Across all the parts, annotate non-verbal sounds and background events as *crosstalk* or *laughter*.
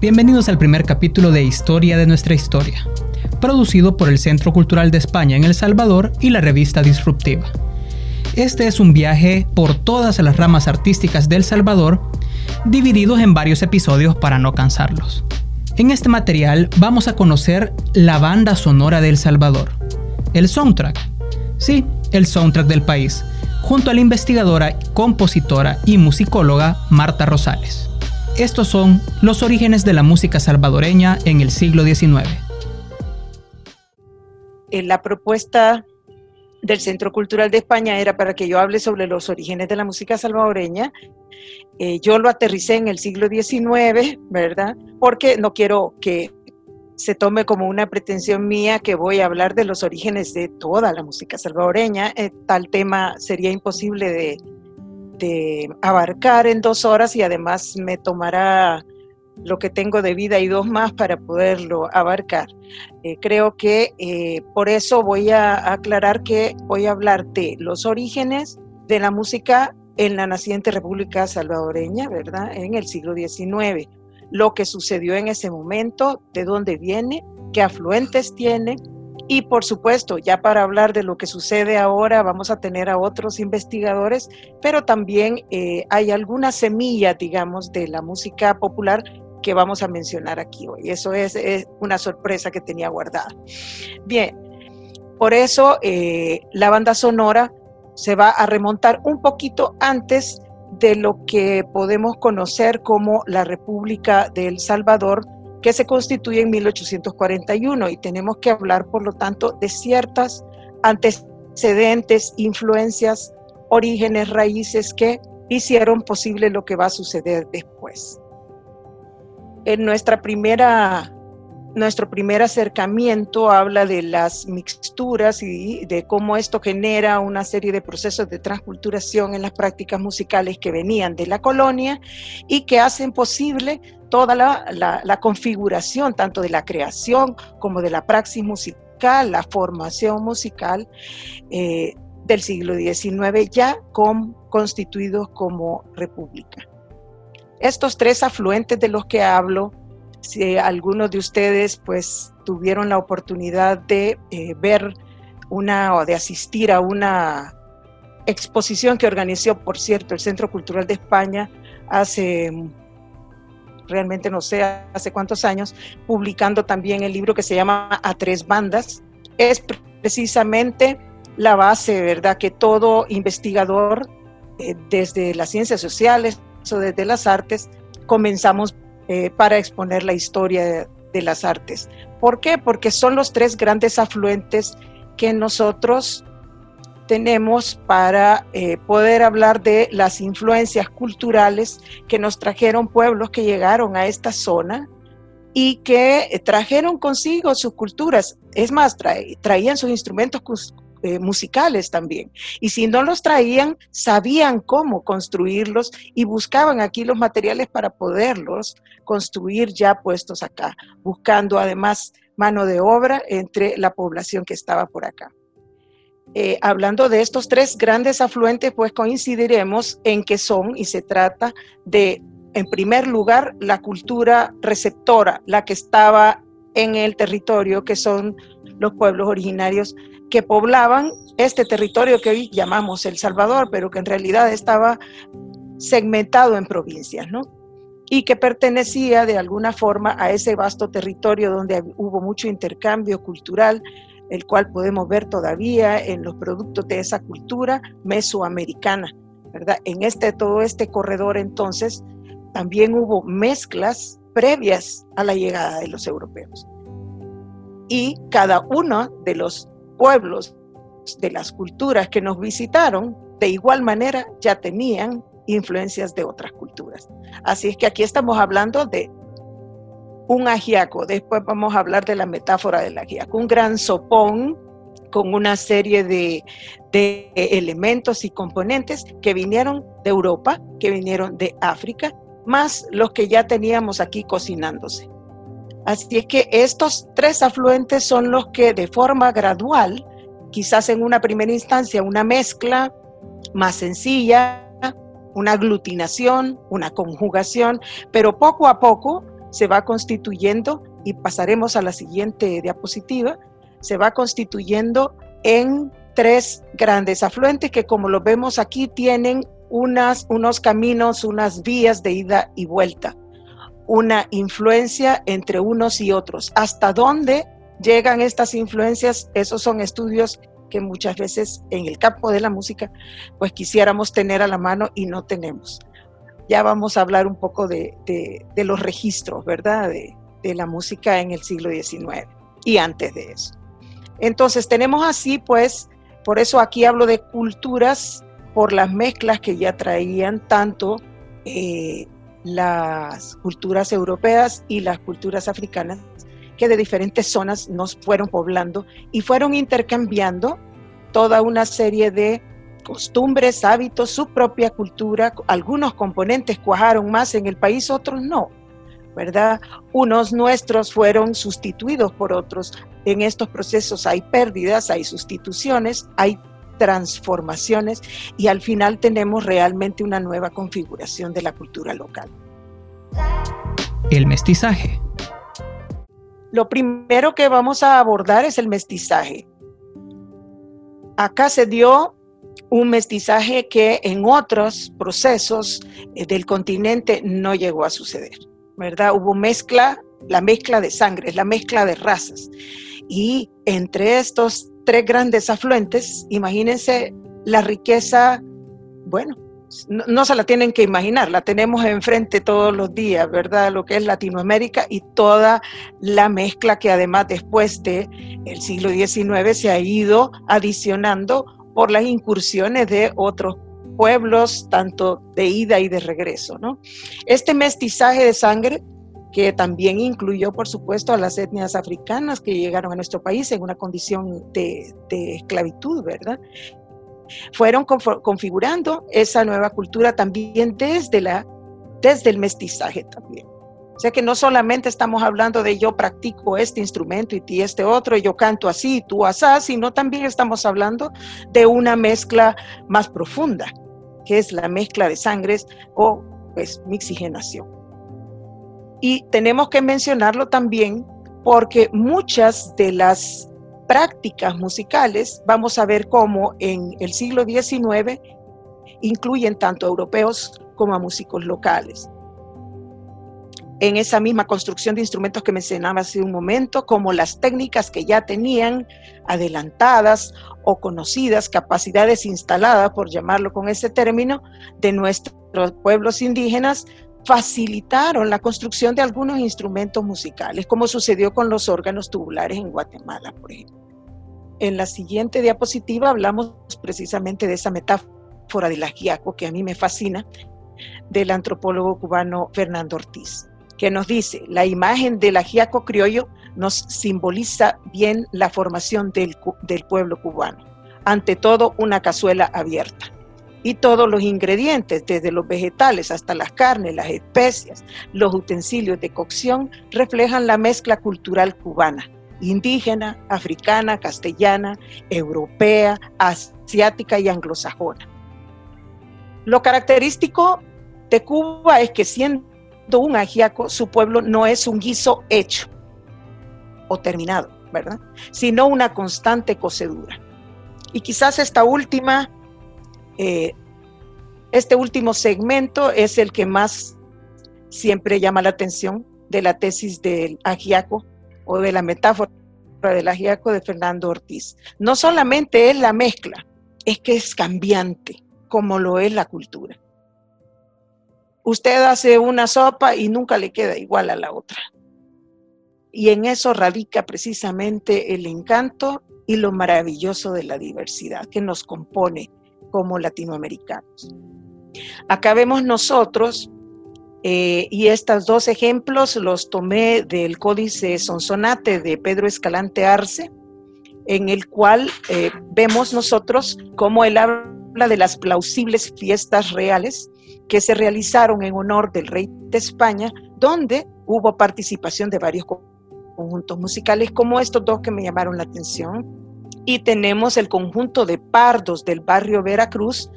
Bienvenidos al primer capítulo de Historia de nuestra historia, producido por el Centro Cultural de España en El Salvador y la revista Disruptiva. Este es un viaje por todas las ramas artísticas del Salvador, divididos en varios episodios para no cansarlos. En este material vamos a conocer la banda sonora de El Salvador, el soundtrack. Sí, el soundtrack del país, junto a la investigadora, compositora y musicóloga Marta Rosales. Estos son los orígenes de la música salvadoreña en el siglo XIX. Eh, la propuesta del Centro Cultural de España era para que yo hable sobre los orígenes de la música salvadoreña. Eh, yo lo aterricé en el siglo XIX, ¿verdad? Porque no quiero que se tome como una pretensión mía que voy a hablar de los orígenes de toda la música salvadoreña. Eh, tal tema sería imposible de, de abarcar en dos horas y además me tomará lo que tengo de vida y dos más para poderlo abarcar. Eh, creo que eh, por eso voy a aclarar que voy a hablar de los orígenes de la música en la naciente República Salvadoreña, ¿verdad? En el siglo XIX. Lo que sucedió en ese momento, de dónde viene, qué afluentes tiene, y por supuesto, ya para hablar de lo que sucede ahora, vamos a tener a otros investigadores, pero también eh, hay algunas semillas, digamos, de la música popular que vamos a mencionar aquí hoy. Eso es, una sorpresa que tenía guardada. Bien, por eso eh, la banda sonora se va a remontar un poquito antes de lo que podemos conocer como la República de El Salvador, que se constituye en 1841 y tenemos que hablar, por lo tanto, de ciertas antecedentes, influencias, orígenes, raíces que hicieron posible lo que va a suceder después. En nuestra primera nuestro primer acercamiento habla de las mixturas y de cómo esto genera una serie de procesos de transculturación en las prácticas musicales que venían de la colonia y que hacen posible toda la, configuración tanto de la creación como de la praxis musical, la formación musical eh, del siglo XIX ya con, constituidos como república. Estos tres afluentes de los que hablo si algunos de ustedes pues tuvieron la oportunidad de eh, ver una o de asistir a una exposición que organizó, por cierto, el Centro Cultural de España hace realmente no sé hace cuántos años, publicando también el libro que se llama A tres bandas, es precisamente la base, ¿verdad?, que todo investigador eh, desde las ciencias sociales o desde las artes comenzamos eh, para exponer la historia de, las artes. ¿Por qué? Porque son los tres grandes afluentes que nosotros tenemos para eh, poder hablar de las influencias culturales que nos trajeron pueblos que llegaron a esta zona y que trajeron consigo sus culturas. Es más, traían sus instrumentos eh, musicales también. Y si no los traían, sabían cómo construirlos y buscaban aquí los materiales para poderlos construir ya puestos acá, buscando además mano de obra entre la población que estaba por acá. Eh, hablando de estos tres grandes afluentes, pues coincidiremos en que son y se trata de, en primer lugar, la cultura receptora, la que estaba en el territorio, que son los pueblos originarios que poblaban este territorio que hoy llamamos El Salvador, pero que en realidad estaba segmentado en provincias, ¿no? Y que pertenecía de alguna forma a ese vasto territorio donde hubo mucho intercambio cultural, el cual podemos ver todavía en los productos de esa cultura mesoamericana, ¿verdad? En este, todo este corredor entonces también hubo mezclas previas a la llegada de los europeos. Y cada uno de los pueblos, de las culturas que nos visitaron, de igual manera ya tenían influencias de otras culturas. Así es que aquí estamos hablando de un ajiaco, después vamos a hablar de la metáfora del ajiaco, un gran sopón con una serie de, de elementos y componentes que vinieron de Europa, que vinieron de África, más los que ya teníamos aquí cocinándose. Así es que estos tres afluentes son los que de forma gradual, quizás en una primera instancia una mezcla más sencilla, una aglutinación, una conjugación, pero poco a poco se va constituyendo, y pasaremos a la siguiente diapositiva, se va constituyendo en tres grandes afluentes que como lo vemos aquí tienen unas, unos caminos, unas vías de ida y vuelta, una influencia entre unos y otros. ¿Hasta dónde llegan estas influencias? Esos son estudios que muchas veces en el campo de la música pues quisiéramos tener a la mano y no tenemos. Ya vamos a hablar un poco de, los registros, ¿verdad? De, de la música en el siglo XIX y antes de eso. Entonces tenemos así pues, por eso aquí hablo de culturas por las mezclas que ya traían tanto eh, las culturas europeas y las culturas africanas que de diferentes zonas nos fueron poblando y fueron intercambiando toda una serie de costumbres, hábitos, su propia cultura. Algunos componentes cuajaron más en el país, otros no. ¿verdad? Unos nuestros fueron sustituidos por otros. En estos procesos hay pérdidas, hay sustituciones, hay transformaciones y al final tenemos realmente una nueva configuración de la cultura local. El mestizaje. Lo primero que vamos a abordar es el mestizaje. Acá se dio un mestizaje que en otros procesos eh, del continente no llegó a suceder. ¿verdad? Hubo mezcla, la mezcla de sangre, la mezcla de razas. Y entre estos tres grandes afluentes, imagínense la riqueza, bueno, no, se la tienen que imaginar, la tenemos enfrente todos los días, ¿verdad? Lo que es Latinoamérica y toda la mezcla que además después de el siglo XIX se ha ido adicionando por las incursiones de otros pueblos, tanto de ida y de regreso. ¿no? Este mestizaje de sangre, que también incluyó, por supuesto, a las etnias africanas que llegaron a nuestro país en una condición de, esclavitud, ¿verdad? Fueron configurando esa nueva cultura también desde, la, desde el mestizaje también. O sea que no solamente estamos hablando de yo practico este instrumento y ti este otro, y yo canto así y tú así, sino también estamos hablando de una mezcla más profunda que es la mezcla de sangres o pues mixigenación. Y tenemos que mencionarlo también porque muchas de las prácticas musicales, vamos a ver cómo en el siglo XIX incluyen tanto europeos como a músicos locales. En esa misma construcción de instrumentos que mencionaba hace un momento, como las técnicas que ya tenían adelantadas o conocidas capacidades instaladas, por llamarlo con ese término, de nuestros pueblos indígenas, facilitaron la construcción de algunos instrumentos musicales, como sucedió con los órganos tubulares en Guatemala, por ejemplo. En la siguiente diapositiva hablamos precisamente de esa metáfora del ajiaco que a mí me fascina, del antropólogo cubano Fernando Ortiz, que nos dice, la imagen del ajiaco criollo nos simboliza bien la formación del, pueblo cubano. Ante todo, una cazuela abierta. Y todos los ingredientes, desde los vegetales hasta las carnes, las especias, los utensilios de cocción, reflejan la mezcla cultural cubana, indígena, africana, castellana, europea, asiática y anglosajona. Lo característico de Cuba es que siendo un ajiaco, su pueblo no es un guiso hecho, o terminado, ¿verdad? Sino una constante cocedura. Y quizás esta última, eh, este último segmento es el que más siempre llama la atención de la tesis del agiaco o de la metáfora del agiaco de Fernando Ortiz. No solamente es la mezcla, es que es cambiante, como lo es la cultura. Usted hace una sopa y nunca le queda igual a la otra. Y en eso radica precisamente el encanto y lo maravilloso de la diversidad que nos compone como latinoamericanos. Acá vemos nosotros, eh, y estos dos ejemplos los tomé del Códice Sonsonate de Pedro Escalante Arce, en el cual eh, vemos nosotros cómo él habla de las plausibles fiestas reales que se realizaron en honor del rey de España, donde hubo participación de varios conjuntos musicales como estos dos que me llamaron la atención. Y tenemos el conjunto de pardos del barrio Veracruz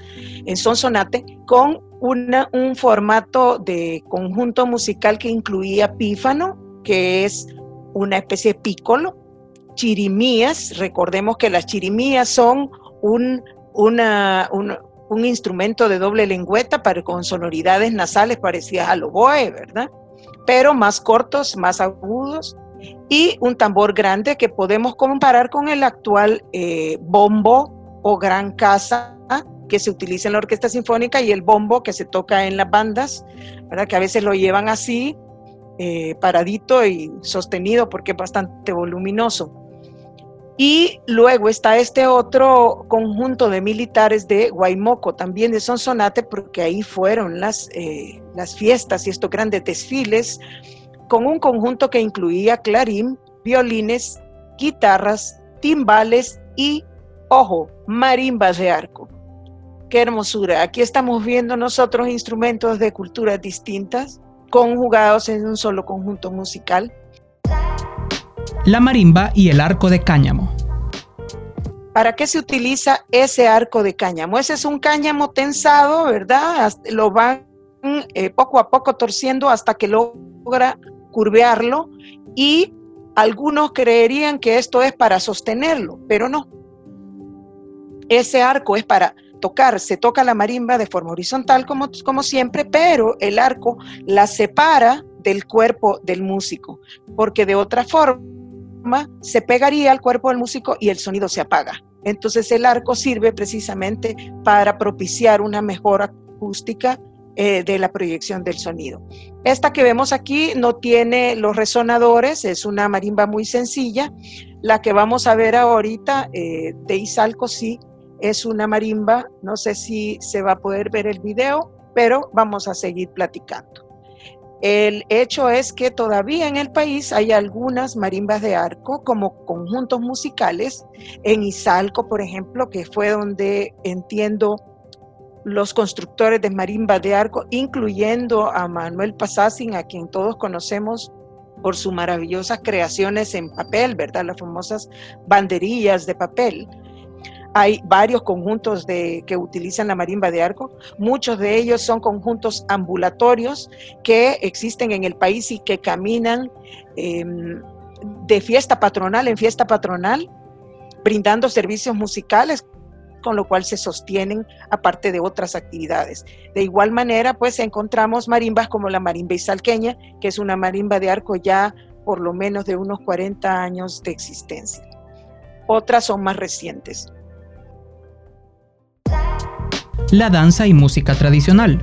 en Sonsonate con un formato de conjunto musical que incluía pífano, que es una especie de pícolo, chirimías, recordemos que las chirimías son un, una, un, instrumento de doble lengüeta para, con sonoridades nasales parecidas al oboe, ¿verdad? Pero más cortos, más agudos, y un tambor grande que podemos comparar con el actual eh, bombo o gran casa que se utiliza en la orquesta sinfónica y el bombo que se toca en las bandas, ¿verdad? que a veces lo llevan así, eh, paradito y sostenido porque es bastante voluminoso. Y luego está este otro conjunto de militares de Guaymoco, también de Sonsonate, porque ahí fueron las, eh, las fiestas y estos grandes desfiles, con un conjunto que incluía clarín, violines, guitarras, timbales y, ojo, marimbas de arco. Qué hermosura. Aquí estamos viendo nosotros instrumentos de culturas distintas, conjugados en un solo conjunto musical la marimba y el arco de cáñamo. ¿Para qué se utiliza ese arco de cáñamo? Ese es un cáñamo tensado, ¿verdad? Lo van eh, poco a poco torciendo hasta que logra curvearlo y algunos creerían que esto es para sostenerlo, pero no. Ese arco es para tocar, se toca la marimba de forma horizontal como, como siempre, pero el arco la separa del cuerpo del músico, porque de otra forma se pegaría al cuerpo del músico y el sonido se apaga. Entonces el arco sirve precisamente para propiciar una mejor acústica eh, de la proyección del sonido. Esta que vemos aquí no tiene los resonadores, es una marimba muy sencilla. La que vamos a ver ahorita eh, de Izalco sí es una marimba, no sé si se va a poder ver el video, pero vamos a seguir platicando. El hecho es que todavía en el país hay algunas marimbas de arco como conjuntos musicales. En Izalco, por ejemplo, que fue donde entiendo los constructores de marimbas de arco, incluyendo a Manuel Pasassin, a quien todos conocemos por sus maravillosas creaciones en papel, ¿verdad? Las famosas banderillas de papel. Hay varios conjuntos de, que utilizan la marimba de arco. Muchos de ellos son conjuntos ambulatorios que existen en el país y que caminan em, de fiesta patronal en fiesta patronal, brindando servicios musicales con lo cual se sostienen aparte de otras actividades. De igual manera, pues encontramos marimbas como la marimba izalqueña, que es una marimba de arco ya por lo menos de unos 40 años de existencia. Otras son más recientes la danza y música tradicional.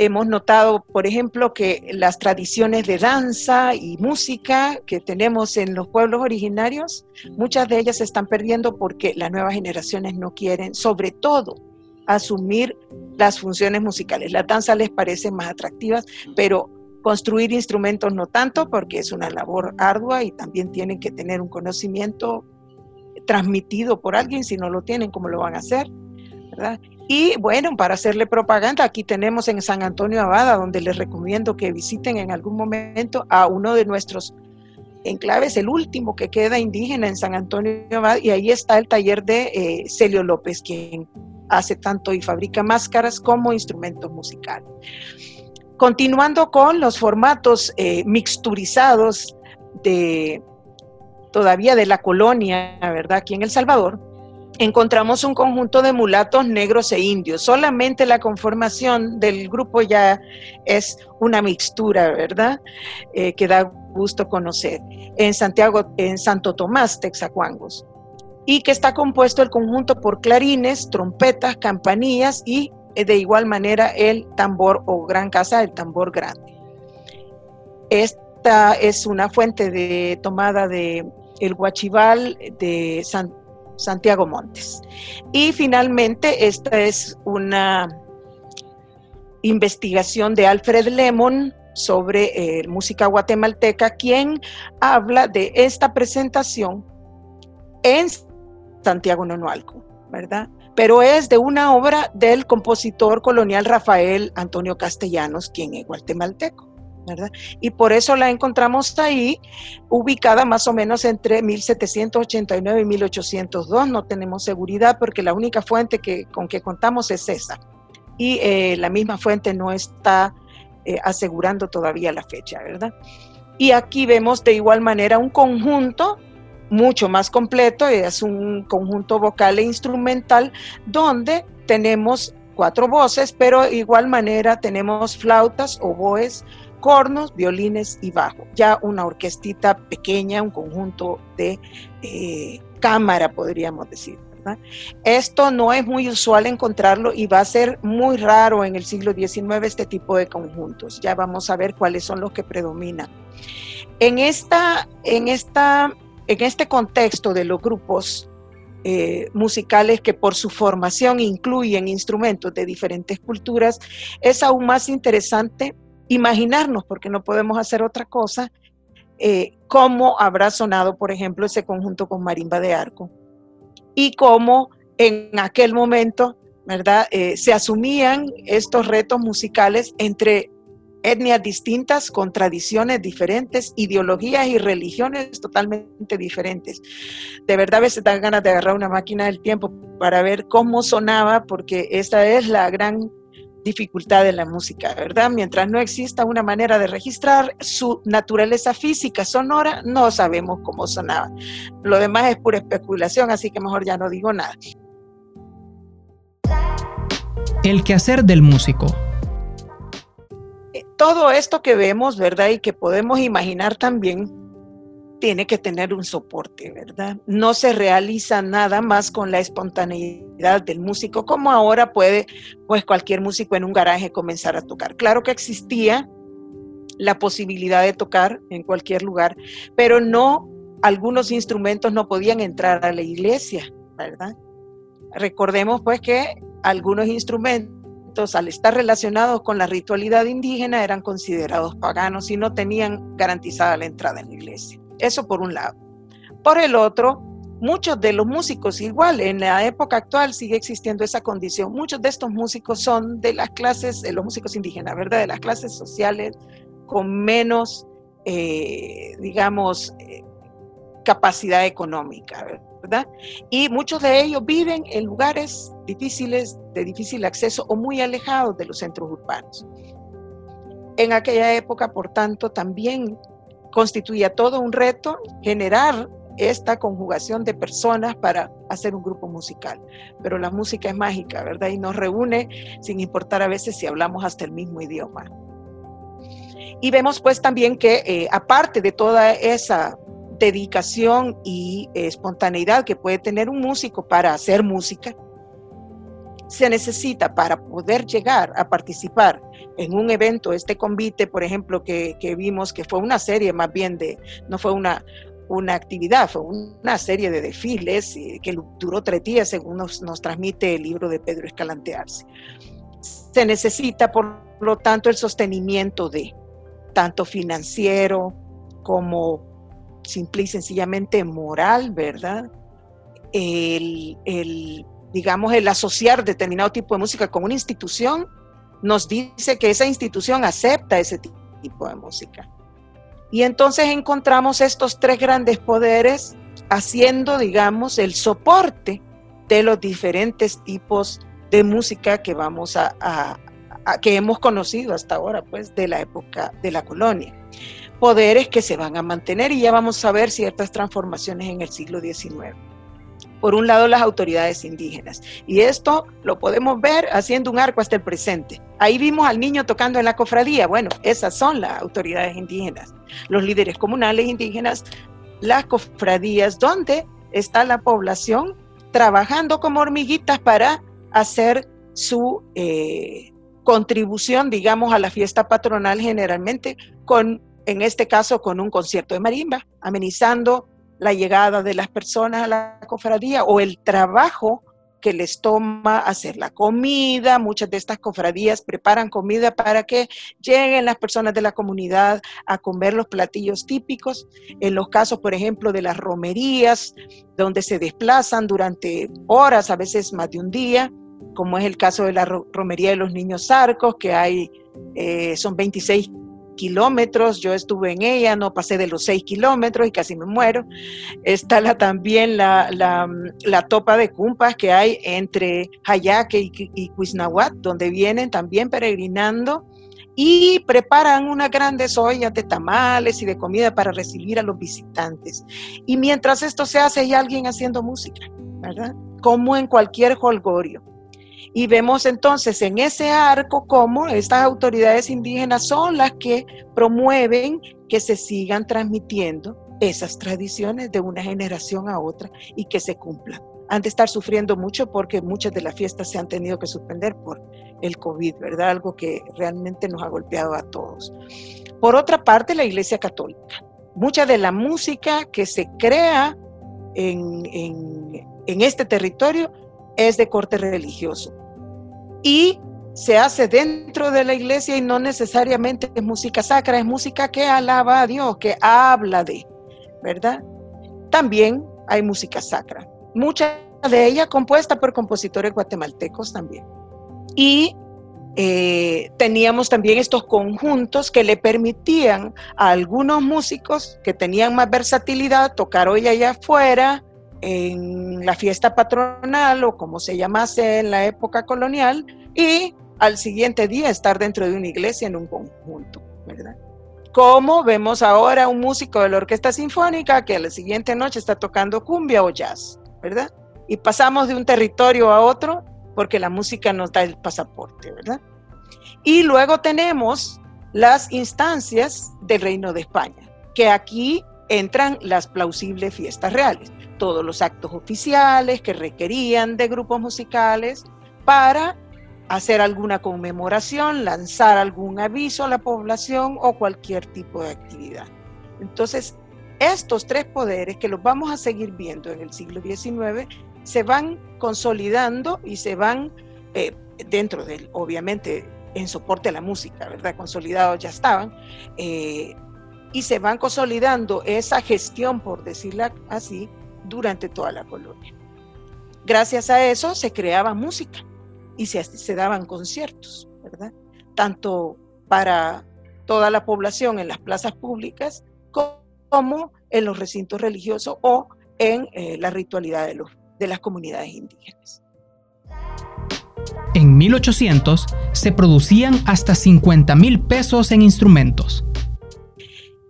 Hemos notado, por ejemplo, que las tradiciones de danza y música que tenemos en los pueblos originarios, muchas de ellas se están perdiendo porque las nuevas generaciones no quieren, sobre todo, asumir las funciones musicales. La danza les parece más atractivas, pero construir instrumentos no tanto porque es una labor ardua y también tienen que tener un conocimiento transmitido por alguien, si no lo tienen, ¿cómo lo van a hacer? Y bueno, para hacerle propaganda, aquí tenemos en San Antonio Abada, donde les recomiendo que visiten en algún momento a uno de nuestros enclaves, el último que queda indígena en San Antonio Abada, y ahí está el taller de eh, Celio López, quien hace tanto y fabrica máscaras como instrumentos musicales. Continuando con los formatos eh, mixturizados de todavía de la colonia, ¿verdad? Aquí en El Salvador, encontramos un conjunto de mulatos negros e indios. Solamente la conformación del grupo ya es una mixtura, ¿verdad? Eh, que da gusto conocer. En Santiago, en Santo Tomás, Texacuangos. Y que está compuesto el conjunto por clarines, trompetas, campanillas y eh, de igual manera el tambor o gran casa, el tambor grande. Esta es una fuente de tomada de el guachival de San, Santiago Montes. Y finalmente, esta es una investigación de Alfred Lemon sobre eh, música guatemalteca, quien habla de esta presentación en Santiago Nonualco, ¿verdad? Pero es de una obra del compositor colonial Rafael Antonio Castellanos, quien es guatemalteco. Y por eso la encontramos ahí, ubicada más o menos entre 1789 y 1802. No tenemos seguridad porque la única fuente que, con que contamos es esa. y eh, la misma fuente no está eh, asegurando todavía la fecha, ¿verdad? Y aquí vemos de igual manera un conjunto mucho más completo, es un conjunto vocal e instrumental donde tenemos cuatro voces, pero igual manera tenemos flautas, oboes, cornos, violines y bajo. Ya una orquestita pequeña, un conjunto de eh, cámara, podríamos decir. Esto no es muy usual encontrarlo y va a ser muy raro en el siglo XIX este tipo de conjuntos. Ya vamos a ver cuáles son los que predominan. En, esta, en, esta, en este contexto de los grupos eh, musicales que por su formación incluyen instrumentos de diferentes culturas, es aún más interesante imaginarnos, porque no podemos hacer otra cosa, eh, cómo habrá sonado, por ejemplo, ese conjunto con marimba de arco y cómo en aquel momento, ¿verdad? Eh, se asumían estos retos musicales entre etnias distintas, con tradiciones diferentes, ideologías y religiones totalmente diferentes. De verdad a veces dan ganas de agarrar una máquina del tiempo para ver cómo sonaba, porque esta es la gran dificultad de la música, ¿verdad? Mientras no exista una manera de registrar su naturaleza física sonora, no sabemos cómo sonaba. Lo demás es pura especulación, así que mejor ya no digo nada. El quehacer del músico todo esto que vemos, ¿verdad? Y que podemos imaginar también, tiene que tener un soporte, ¿verdad? No se realiza nada más con la espontaneidad del músico, como ahora puede, pues cualquier músico en un garaje comenzar a tocar. Claro que existía la posibilidad de tocar en cualquier lugar, pero no, algunos instrumentos no podían entrar a la iglesia, ¿verdad? Recordemos pues que algunos instrumentos al estar relacionados con la ritualidad indígena, eran considerados paganos y no tenían garantizada la entrada en la iglesia. Eso por un lado. Por el otro, muchos de los músicos, igual en la época actual sigue existiendo esa condición, muchos de estos músicos son de las clases, de los músicos indígenas, ¿verdad? De las clases sociales con menos, eh, digamos, eh, capacidad económica, ¿verdad? Y muchos de ellos viven en lugares difíciles, de difícil acceso o muy alejados de los centros urbanos. En aquella época, por tanto, también constituía todo un reto generar esta conjugación de personas para hacer un grupo musical. Pero la música es mágica, ¿verdad? Y nos reúne sin importar a veces si hablamos hasta el mismo idioma. Y vemos pues también que eh, aparte de toda esa dedicación y espontaneidad que puede tener un músico para hacer música, se necesita para poder llegar a participar en un evento, este convite, por ejemplo, que, vimos que fue una serie más bien de, no fue una, una actividad, fue una serie de desfiles que duró tres días, según nos, nos transmite el libro de Pedro Escalantearse. Se necesita, por lo tanto, el sostenimiento de tanto financiero como simple y sencillamente moral, ¿verdad? El, el digamos, el asociar determinado tipo de música con una institución, nos dice que esa institución acepta ese tipo de música. Y entonces encontramos estos tres grandes poderes haciendo, digamos, el soporte de los diferentes tipos de música que vamos a, que hemos conocido hasta ahora, pues, de la época de la colonia. Poderes que se van a mantener y ya vamos a ver ciertas transformaciones en el siglo XIX por un lado las autoridades indígenas. Y esto lo podemos ver haciendo un arco hasta el presente. Ahí vimos al niño tocando en la cofradía. Bueno, esas son las autoridades indígenas, los líderes comunales indígenas, las cofradías, donde está la población trabajando como hormiguitas para hacer su eh, contribución, digamos, a la fiesta patronal generalmente con, en este caso, con un concierto de marimba, amenizando la llegada de las personas a la cofradía o el trabajo que les toma hacer la comida. Muchas de estas cofradías preparan comida para que lleguen las personas de la comunidad a comer los platillos típicos. En los casos, por ejemplo, de las romerías, donde se desplazan durante horas, a veces más de un día, como es el caso de la romería de los niños arcos, que hay, eh, son 26 kilómetros, yo estuve en ella, no pasé de los 6 kilómetros y casi me muero. Está la, también la, la, topa de cumpas que hay entre Hayaque y, y donde vienen también peregrinando y preparan unas grandes ollas de tamales y de comida para recibir a los visitantes. Y mientras esto se hace, hay alguien haciendo música, ¿verdad? Como en cualquier holgorio. Y vemos entonces en ese arco cómo estas autoridades indígenas son las que promueven que se sigan transmitiendo esas tradiciones de una generación a otra y que se cumplan. Han de estar sufriendo mucho porque muchas de las fiestas se han tenido que suspender por el COVID, ¿verdad? Algo que realmente nos ha golpeado a todos. Por otra parte, la Iglesia Católica. Mucha de la música que se crea en, en este territorio es de corte religioso. Y se hace dentro de la iglesia y no necesariamente es música sacra, es música que alaba a Dios, que habla de, ¿verdad? También hay música sacra, mucha de ella compuesta por compositores guatemaltecos también. Y eh, teníamos también estos conjuntos que le permitían a algunos músicos que tenían más versatilidad tocar hoy allá afuera, en la fiesta patronal o como se llamase en la época colonial, y al siguiente día estar dentro de una iglesia en un conjunto, ¿verdad? Como vemos ahora un músico de la orquesta sinfónica que a la siguiente noche está tocando cumbia o jazz, ¿verdad? Y pasamos de un territorio a otro porque la música nos da el pasaporte, ¿verdad? Y luego tenemos las instancias del Reino de España, que aquí entran las plausibles fiestas reales, todos los actos oficiales que requerían de grupos musicales para hacer alguna conmemoración, lanzar algún aviso a la población o cualquier tipo de actividad. Entonces, estos tres poderes que los vamos a seguir viendo en el siglo XIX se van consolidando y se van eh, dentro del, obviamente, en soporte a la música, ¿verdad? Consolidados ya estaban, eh, y se van consolidando esa gestión, por decirla así, durante toda la colonia. Gracias a eso se creaba música y se, se daban conciertos, ¿verdad? Tanto para toda la población en las plazas públicas como en los recintos religiosos o en eh, la ritualidad de los de las comunidades indígenas. En 1800 se producían hasta 50 mil pesos en instrumentos.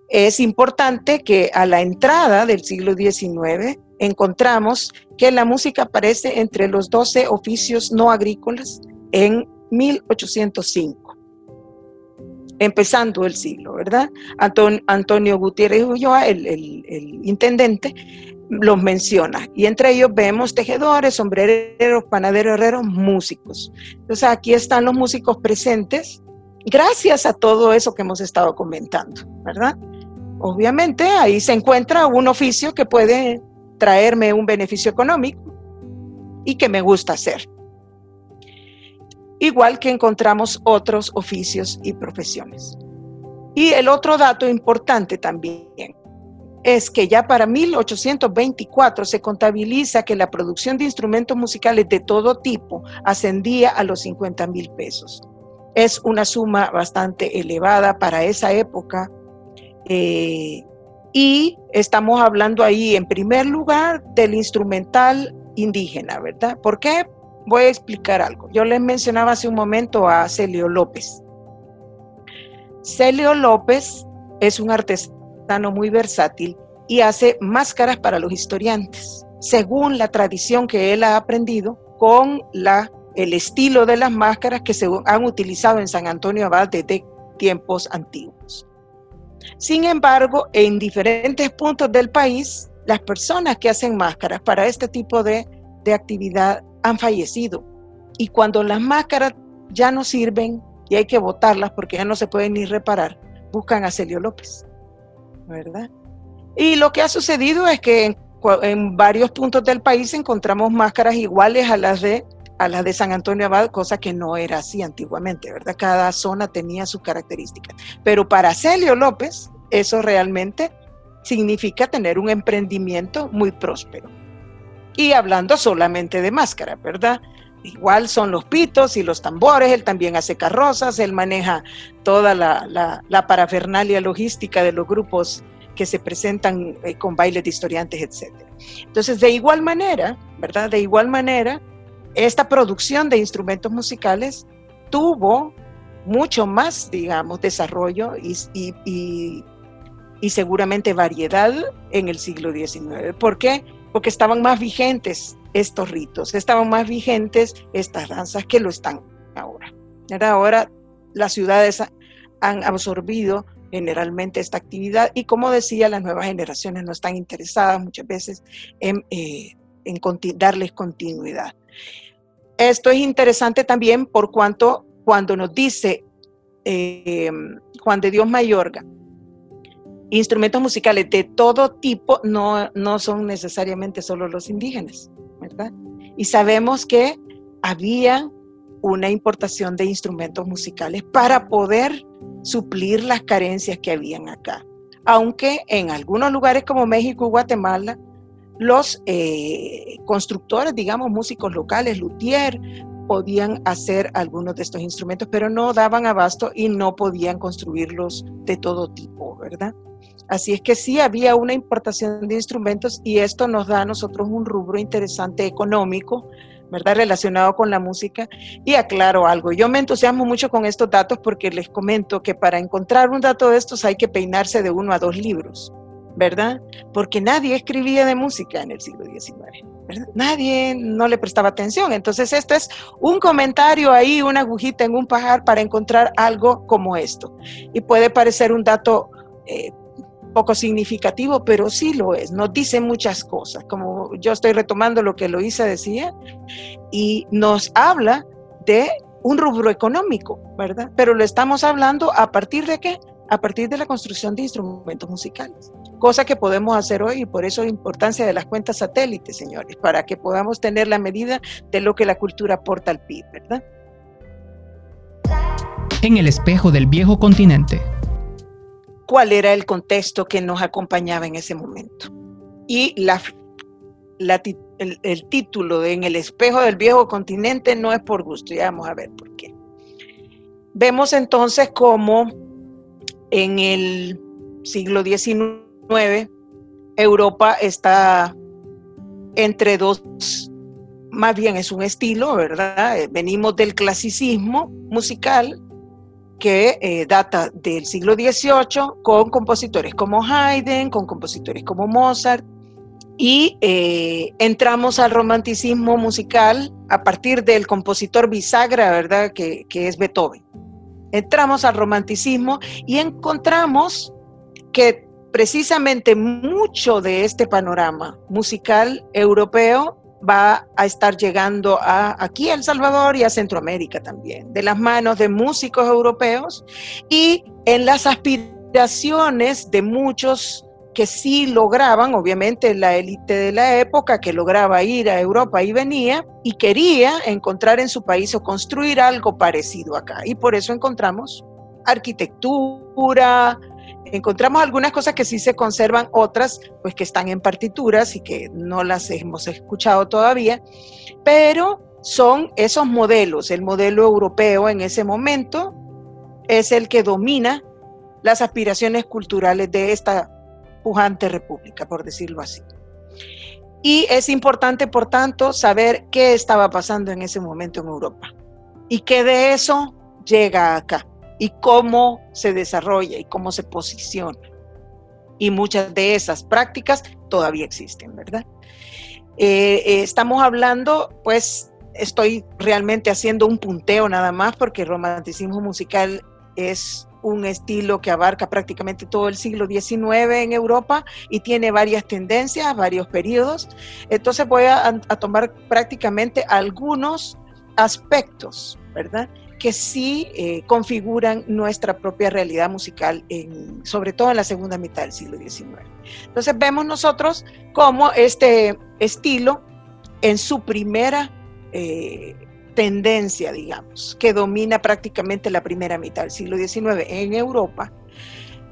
Es importante que a la entrada del siglo XIX encontramos que la música aparece entre los 12 oficios no agrícolas en 1805, empezando el siglo, ¿verdad? Antonio Gutiérrez Ulloa, el, el intendente, los menciona. Y entre ellos vemos tejedores, sombrereros, panaderos, herreros, músicos. Entonces aquí están los músicos presentes gracias a todo eso que hemos estado comentando, ¿verdad? Obviamente ahí se encuentra un oficio que puede traerme un beneficio económico y que me gusta hacer. Igual que encontramos otros oficios y profesiones. Y el otro dato importante también es que ya para 1824 se contabiliza que la producción de instrumentos musicales de todo tipo ascendía a los 50 mil pesos. Es una suma bastante elevada para esa época. Eh, y estamos hablando ahí, en primer lugar, del instrumental indígena, ¿verdad? ¿Por qué? Voy a explicar algo. Yo les mencionaba hace un momento a Celio López. Celio López es un artesano muy versátil y hace máscaras para los historiantes, según la tradición que él ha aprendido con la, el estilo de las máscaras que se han utilizado en San Antonio Abad desde tiempos antiguos. Sin embargo, en diferentes puntos del país, las personas que hacen máscaras para este tipo de, de actividad han fallecido. Y cuando las máscaras ya no sirven y hay que botarlas porque ya no se pueden ni reparar, buscan a Celio López. ¿verdad? Y lo que ha sucedido es que en, varios puntos del país encontramos máscaras iguales a las de a las de San Antonio Abad, cosa que no era así antiguamente, ¿verdad? Cada zona tenía sus características. Pero para Celio López, eso realmente significa tener un emprendimiento muy próspero. Y hablando solamente de máscara, ¿verdad? igual son los pitos y los tambores, él también hace carrozas, él maneja toda la, la, parafernalia logística de los grupos que se presentan eh, con bailes de historiantes, etc. Entonces, de igual manera, ¿verdad? De igual manera, esta producción de instrumentos musicales tuvo mucho más, digamos, desarrollo y, seguramente variedad en el siglo XIX. ¿Por qué? Porque estaban más vigentes estos ritos, estaban más vigentes estas danzas que lo están ahora. Ahora las ciudades han absorbido generalmente esta actividad y como decía, las nuevas generaciones no están interesadas muchas veces en, eh, darles continuidad. Esto es interesante también por cuanto cuando nos dice eh, Juan de Dios Mayorga, instrumentos musicales de todo tipo no, no son necesariamente solo los indígenas. Y sabemos que había una importación de instrumentos musicales para poder suplir las carencias que habían acá. Aunque en algunos lugares como México y Guatemala, los eh, constructores, digamos, músicos locales, luthier, podían hacer algunos de estos instrumentos, pero no daban abasto y no podían construirlos de todo tipo, ¿verdad? Así es que sí había una importación de instrumentos y esto nos da a nosotros un rubro interesante económico, ¿verdad? Relacionado con la música. Y aclaro algo, yo me entusiasmo mucho con estos datos porque les comento que para encontrar un dato de estos hay que peinarse de uno a dos libros, ¿verdad? Porque nadie escribía de música en el siglo XIX. Nadie no le prestaba atención. Entonces, esto es un comentario ahí, una agujita en un pajar para encontrar algo como esto. Y puede parecer un dato eh, poco significativo, pero sí lo es. Nos dice muchas cosas, como yo estoy retomando lo que Loisa decía, y nos habla de un rubro económico, ¿verdad? Pero lo estamos hablando a partir de qué? A partir de la construcción de instrumentos musicales, cosa que podemos hacer hoy y por eso la importancia de las cuentas satélites, señores, para que podamos tener la medida de lo que la cultura aporta al PIB, ¿verdad? En el espejo del viejo continente, cuál era el contexto que nos acompañaba en ese momento. Y la, el, título de En el espejo del viejo continente no es por gusto, ya vamos a ver por qué. Vemos entonces cómo en el siglo XIX Europa está entre dos, más bien es un estilo, ¿verdad? Venimos del clasicismo musical que eh, data del siglo XVIII con compositores como Haydn, con compositores como Mozart, y eh, entramos al romanticismo musical a partir del compositor bisagra, ¿verdad?, que es Beethoven. Entramos al romanticismo y encontramos que precisamente mucho de este panorama musical europeo va a estar llegando a, aquí a El Salvador y a Centroamérica también, de las manos de músicos europeos y en las aspiraciones de muchos que sí lograban, obviamente la élite de la época que lograba ir a Europa y venía y quería encontrar en su país o construir algo parecido acá. Y por eso encontramos arquitectura, encontramos algunas cosas que sí se conservan, otras pues que están en partituras y que no las hemos escuchado todavía, pero son esos modelos, el modelo europeo en ese momento es el que domina las aspiraciones culturales de esta pujante república, por decirlo así. Y es importante, por tanto, saber qué estaba pasando en ese momento en Europa y qué de eso llega acá y cómo se desarrolla y cómo se posiciona. Y muchas de esas prácticas todavía existen, ¿verdad? Eh, eh, estamos hablando, pues estoy realmente haciendo un punteo nada más porque el romanticismo musical es un estilo que abarca prácticamente todo el siglo XIX en Europa y tiene varias tendencias, varios periodos. Entonces voy a, a tomar prácticamente algunos aspectos, ¿verdad? que sí eh, configuran nuestra propia realidad musical, sobre todo en la segunda mitad del siglo XIX. Entonces vemos nosotros cómo este estilo, en su primera eh, tendencia, digamos, que domina prácticamente la primera mitad del siglo XIX en Europa,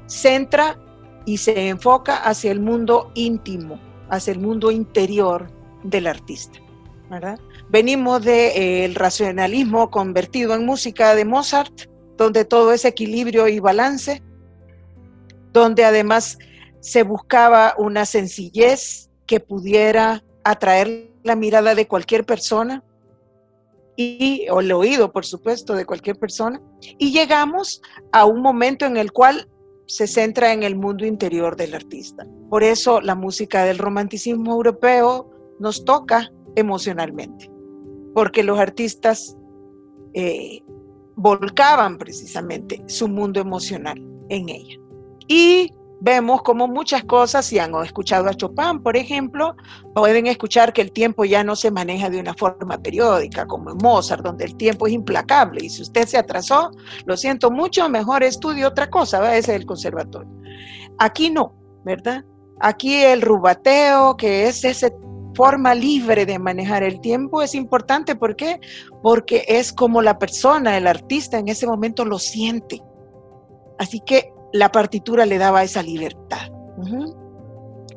centra y se enfoca hacia el mundo íntimo, hacia el mundo interior del artista. Venimos del de, eh, racionalismo convertido en música de Mozart, donde todo es equilibrio y balance, donde además se buscaba una sencillez que pudiera atraer la mirada de cualquier persona y o el oído, por supuesto, de cualquier persona. Y llegamos a un momento en el cual se centra en el mundo interior del artista. Por eso la música del romanticismo europeo nos toca emocionalmente, porque los artistas eh, volcaban precisamente su mundo emocional en ella. Y vemos como muchas cosas, si han escuchado a Chopin, por ejemplo, pueden escuchar que el tiempo ya no se maneja de una forma periódica, como en Mozart, donde el tiempo es implacable. Y si usted se atrasó, lo siento mucho, mejor estudie otra cosa, ¿va? ese es el conservatorio. Aquí no, ¿verdad? Aquí el rubateo, que es esa forma libre de manejar el tiempo, es importante. ¿Por qué? Porque es como la persona, el artista en ese momento lo siente. Así que la partitura le daba esa libertad.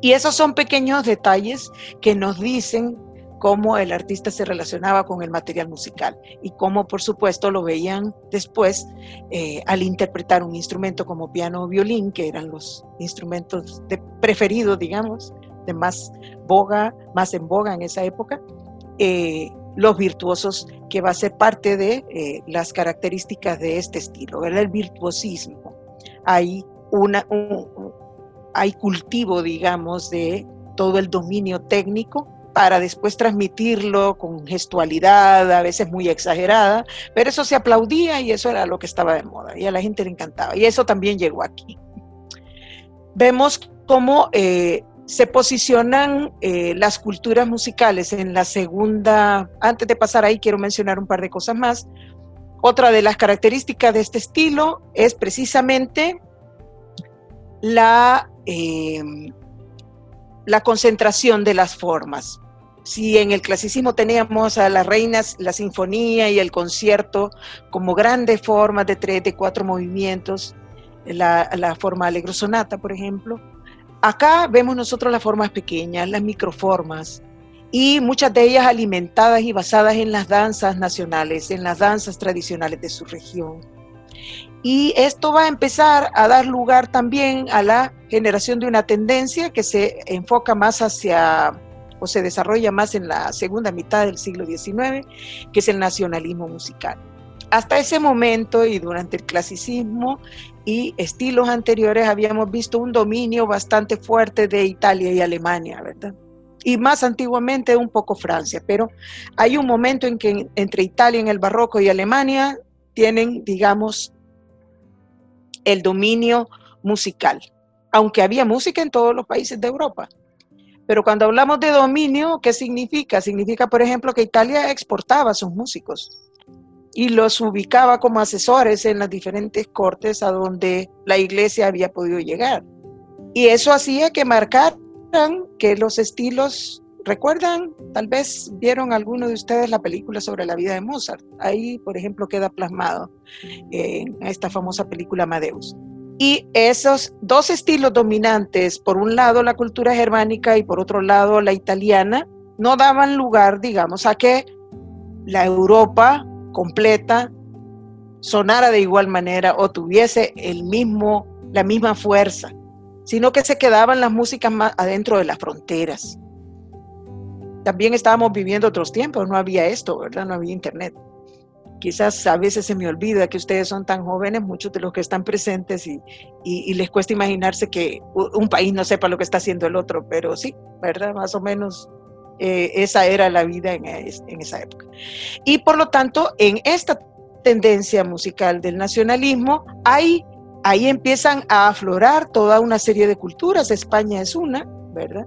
Y esos son pequeños detalles que nos dicen cómo el artista se relacionaba con el material musical y cómo, por supuesto, lo veían después eh, al interpretar un instrumento como piano o violín, que eran los instrumentos de preferidos, digamos, de más boga, más en boga en esa época. Eh, los virtuosos, que va a ser parte de eh, las características de este estilo, el virtuosismo hay, una, hay cultivo, digamos, de todo el dominio técnico para después transmitirlo con gestualidad, a veces muy exagerada, pero eso se aplaudía y eso era lo que estaba de moda y a la gente le encantaba. Y eso también llegó aquí. Vemos cómo eh, se posicionan eh, las culturas musicales en la segunda, antes de pasar ahí quiero mencionar un par de cosas más. Otra de las características de este estilo es precisamente la, em, la concentración de las formas. Si en el clasicismo teníamos a las reinas la sinfonía y el concierto como grandes formas de tres, de cuatro movimientos, la, la forma alegrosonata, por ejemplo, acá vemos nosotros las formas pequeñas, las microformas, y muchas de ellas alimentadas y basadas en las danzas nacionales, en las danzas tradicionales de su región. Y esto va a empezar a dar lugar también a la generación de una tendencia que se enfoca más hacia o se desarrolla más en la segunda mitad del siglo XIX, que es el nacionalismo musical. Hasta ese momento y durante el clasicismo y estilos anteriores habíamos visto un dominio bastante fuerte de Italia y Alemania, ¿verdad? Y más antiguamente un poco Francia, pero hay un momento en que entre Italia en el barroco y Alemania tienen, digamos, el dominio musical, aunque había música en todos los países de Europa. Pero cuando hablamos de dominio, ¿qué significa? Significa, por ejemplo, que Italia exportaba a sus músicos y los ubicaba como asesores en las diferentes cortes a donde la iglesia había podido llegar. Y eso hacía que marcar que los estilos, ¿recuerdan? Tal vez vieron alguno de ustedes la película sobre la vida de Mozart. Ahí, por ejemplo, queda plasmado en esta famosa película Amadeus. Y esos dos estilos dominantes, por un lado la cultura germánica y por otro lado la italiana, no daban lugar, digamos, a que la Europa completa sonara de igual manera o tuviese el mismo, la misma fuerza sino que se quedaban las músicas más adentro de las fronteras. También estábamos viviendo otros tiempos, no había esto, ¿verdad? No había internet. Quizás a veces se me olvida que ustedes son tan jóvenes, muchos de los que están presentes, y, les cuesta imaginarse que un país no sepa lo que está haciendo el otro, pero sí, ¿verdad? Más o menos eh, esa era la vida en, en esa época. Y por lo tanto, en esta tendencia musical del nacionalismo hay ahí empiezan a aflorar toda una serie de culturas. España es una, ¿verdad?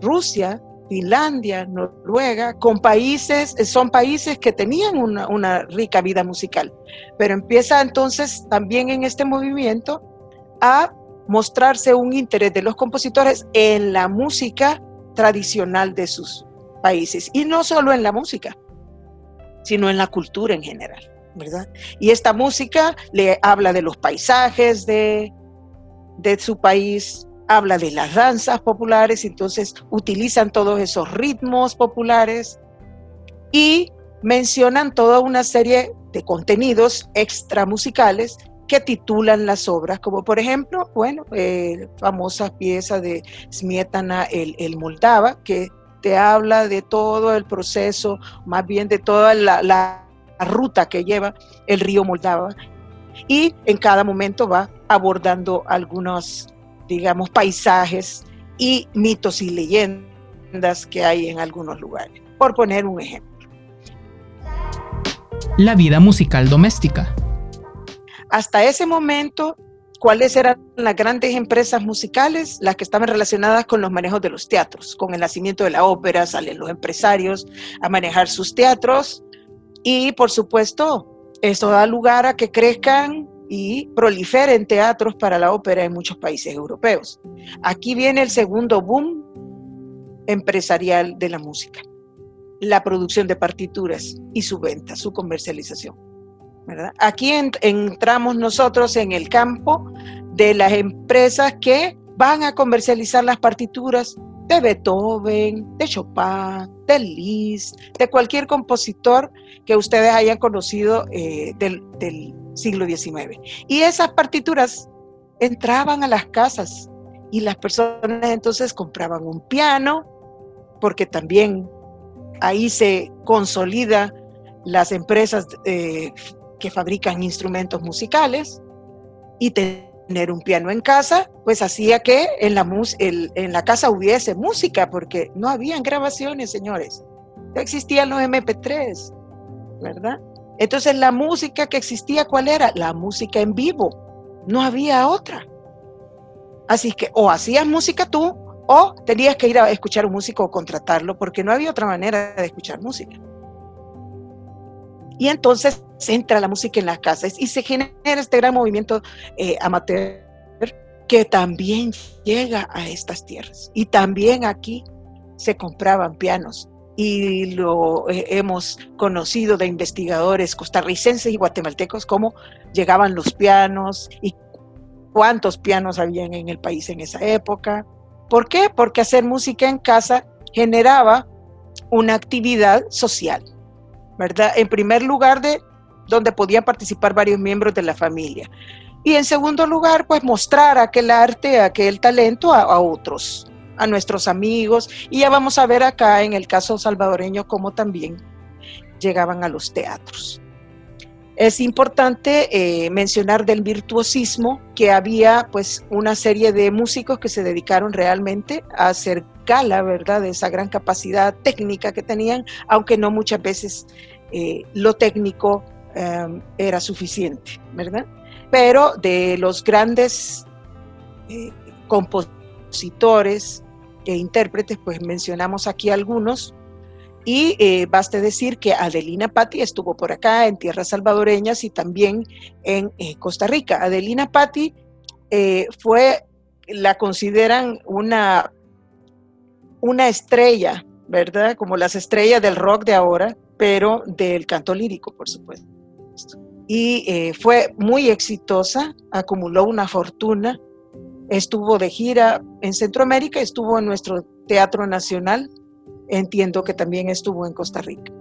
Rusia, Finlandia, Noruega, con países, son países que tenían una, rica vida musical. Pero empieza entonces también en este movimiento a mostrarse un interés de los compositores en la música tradicional de sus países. Y no solo en la música, sino en la cultura en general. Y esta música le habla de los paisajes de, de su país, habla de las danzas populares, entonces utilizan todos esos ritmos populares y mencionan toda una serie de contenidos extramusicales que titulan las obras, como por ejemplo, bueno, eh, famosa pieza de Smietana, el, el, Moldava, que te habla de todo el proceso, más bien de toda la ruta que lleva el río Moldava, y en cada momento va abordando algunos, digamos, paisajes y mitos y leyendas que hay en algunos lugares, por poner un ejemplo. La vida musical doméstica. Hasta ese momento, ¿cuáles eran las grandes empresas musicales? Las que estaban relacionadas con los manejos de los teatros. Con el nacimiento de la ópera salen los empresarios a manejar sus teatros y, por supuesto, eso da lugar a que crezcan y proliferen teatros para la ópera en muchos países europeos. Aquí viene el segundo boom empresarial de la música, la producción de partituras y su venta, su comercialización. Aquí entramos nosotros en el campo de las empresas que van a comercializar las partituras de Beethoven, de Chopin, de Liszt, de cualquier compositor que ustedes hayan conocido eh, del, siglo XIX. Y esas partituras entraban a las casas y las personas entonces compraban un piano, porque también ahí se consolida las empresas eh, que fabrican instrumentos musicales y tener un piano en casa, pues hacía que en la, en la casa hubiese música, porque no habían grabaciones, señores. No existían los MP3, ¿verdad? Entonces la música que existía, ¿cuál era? La música en vivo. No había otra. Así que o hacías música tú o tenías que ir a escuchar un músico o contratarlo porque no había otra manera de escuchar música. Y entonces entra la música en las casas y se genera este gran movimiento eh, amateur que también llega a estas tierras. Y también aquí se compraban pianos y lo eh, hemos conocido de investigadores costarricenses y guatemaltecos, cómo llegaban los pianos y cuántos pianos habían en el país en esa época. ¿Por qué? Porque hacer música en casa generaba una actividad social, ¿verdad? En primer lugar, de donde podían participar varios miembros de la familia. Y en segundo lugar, pues mostrar aquel arte, aquel talento a otros a nuestros amigos y ya vamos a ver acá en el caso salvadoreño cómo también llegaban a los teatros. Es importante eh, mencionar del virtuosismo que había pues una serie de músicos que se dedicaron realmente a hacer gala, ¿verdad? De esa gran capacidad técnica que tenían, aunque no muchas veces eh, lo técnico em, era suficiente, ¿verdad? Pero de los grandes eh, compositores, e intérpretes, pues mencionamos aquí algunos. Y eh, baste decir que Adelina Patti estuvo por acá en tierras salvadoreñas y también en eh, Costa Rica. Adelina Patti eh, fue, la consideran una, una estrella, ¿verdad? Como las estrellas del rock de ahora, pero del canto lírico, por supuesto. Y fue muy exitosa, acumuló una fortuna estuvo de gira en Centroamérica, estuvo en nuestro Teatro Nacional, entiendo que también estuvo en Costa Rica.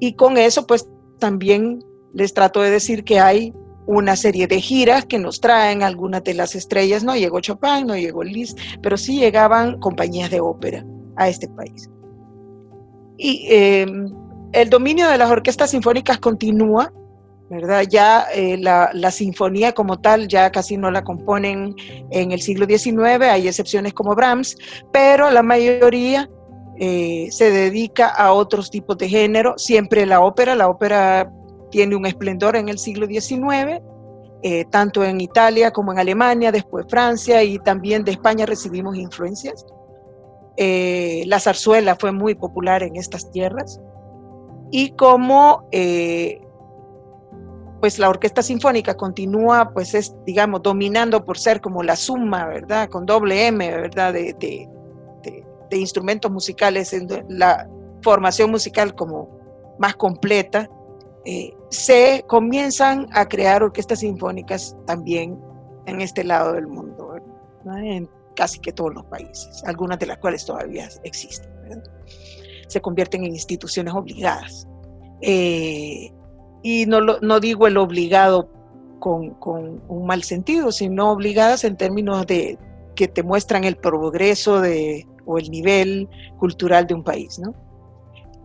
Y con eso, pues también les trato de decir que hay una serie de giras que nos traen algunas de las estrellas, no llegó Chopin, no llegó Liszt, pero sí llegaban compañías de ópera a este país. Y em, el dominio de las orquestas sinfónicas continúa, ¿verdad? Ya eh, la, sinfonía como tal ya casi no la componen en el siglo XIX, hay excepciones como Brahms, pero la mayoría eh, se dedica a otros tipos de género, siempre la ópera, la ópera tiene un esplendor en el siglo XIX, eh, tanto en Italia como en Alemania, después Francia y también de España recibimos influencias. la zarzuela fue muy popular en estas tierras y como pues la orquesta sinfónica continúa, pues es, digamos, dominando por ser como la suma, ¿verdad? Con doble M, ¿verdad? De, de, instrumentos musicales, en la formación musical como más completa, eh, se comienzan a crear orquestas sinfónicas también en este lado del mundo, en casi que todos los países, algunas de las cuales todavía existen. se convierten en instituciones obligadas. Eh, y no, no digo el obligado con, con, un mal sentido, sino obligadas en términos de que te muestran el progreso de, o el nivel cultural de un país. ¿no?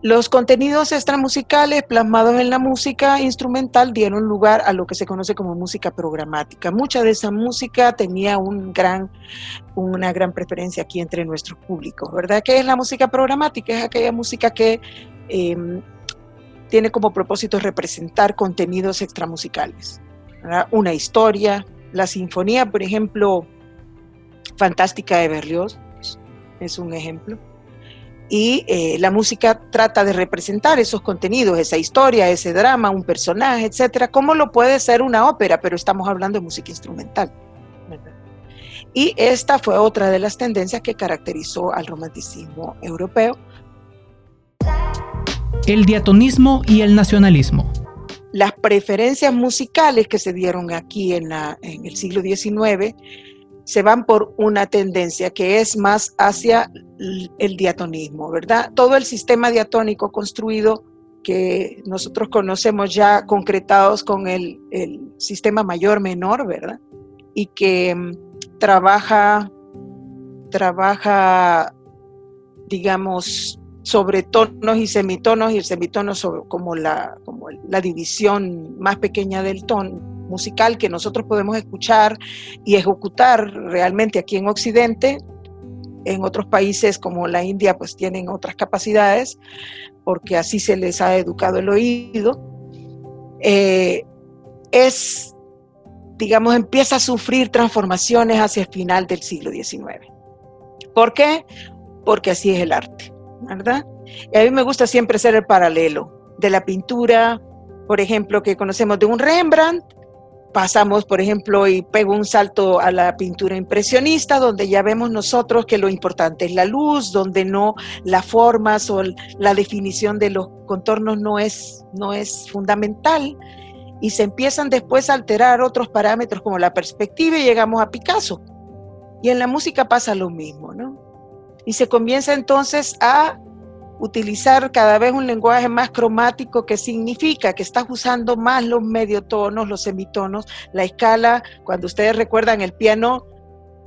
Los contenidos extramusicales plasmados en la música instrumental dieron lugar a lo que se conoce como música programática. Mucha de esa música tenía un gran, una gran preferencia aquí entre nuestros públicos, ¿verdad? ¿Qué es la música programática? Es aquella música que em, tiene como propósito representar contenidos extramusicales. Una historia, la sinfonía, por ejemplo, fantástica de Berlioz, es un ejemplo y eh, la música trata de representar esos contenidos, esa historia, ese drama, un personaje, etcétera, como lo puede ser una ópera, pero estamos hablando de música instrumental. Y esta fue otra de las tendencias que caracterizó al romanticismo europeo. El diatonismo y el nacionalismo. Las preferencias musicales que se dieron aquí en, en el siglo XIX se van por una tendencia que es más hacia el diatonismo, ¿verdad? Todo el sistema diatónico construido que nosotros conocemos ya concretados con el, sistema mayor-menor, ¿verdad? Y que mm, trabaja, trabaja, digamos, sobre tonos y semitonos, y el semitono como, la, como la división más pequeña del tono, musical que nosotros podemos escuchar y ejecutar realmente aquí en Occidente. En otros países como la India pues tienen otras capacidades porque así se les ha educado el oído. Eh, es, digamos, empieza a sufrir transformaciones hacia el final del siglo XIX. ¿Por qué? Porque así es el arte, ¿verdad? Y a mí me gusta siempre hacer el paralelo de la pintura, por ejemplo, que conocemos de un Rembrandt pasamos, por ejemplo, y pego un salto a la pintura impresionista, donde ya vemos nosotros que lo importante es la luz, donde no las formas o la definición de los contornos no es, no es fundamental, y se empiezan después a alterar otros parámetros como la perspectiva y llegamos a Picasso. Y en la música pasa lo mismo, ¿no? Y se comienza entonces a utilizar cada vez un lenguaje más cromático que significa que estás usando más los mediotonos, los semitonos, la escala, cuando ustedes recuerdan el piano,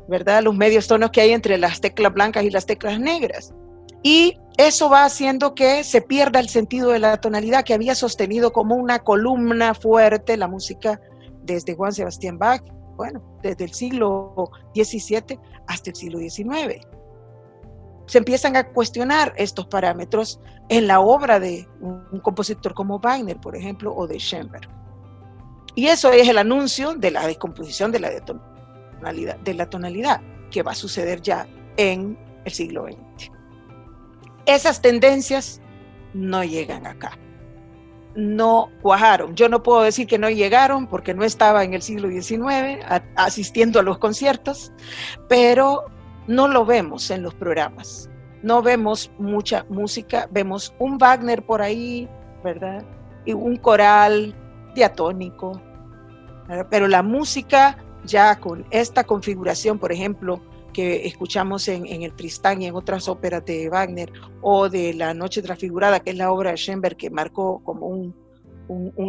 ¿verdad? Los medios tonos que hay entre las teclas blancas y las teclas negras. Y eso va haciendo que se pierda el sentido de la tonalidad que había sostenido como una columna fuerte la música desde Juan Sebastián Bach, bueno, desde el siglo XVII hasta el siglo XIX se empiezan a cuestionar estos parámetros en la obra de un compositor como Wagner, por ejemplo, o de Schoenberg. Y eso es el anuncio de la descomposición de la, tonalidad, de la tonalidad que va a suceder ya en el siglo XX. Esas tendencias no llegan acá. No cuajaron. Yo no puedo decir que no llegaron porque no estaba en el siglo XIX asistiendo a los conciertos, pero no lo vemos en los programas. No vemos mucha música, vemos un Wagner por ahí, ¿verdad? Y un coral diatónico. Pero la música ya con esta configuración, por ejemplo, que escuchamos en, el Tristán y en otras óperas de Wagner, o de La Noche Transfigurada, que es la obra de Schoenberg que marcó como un,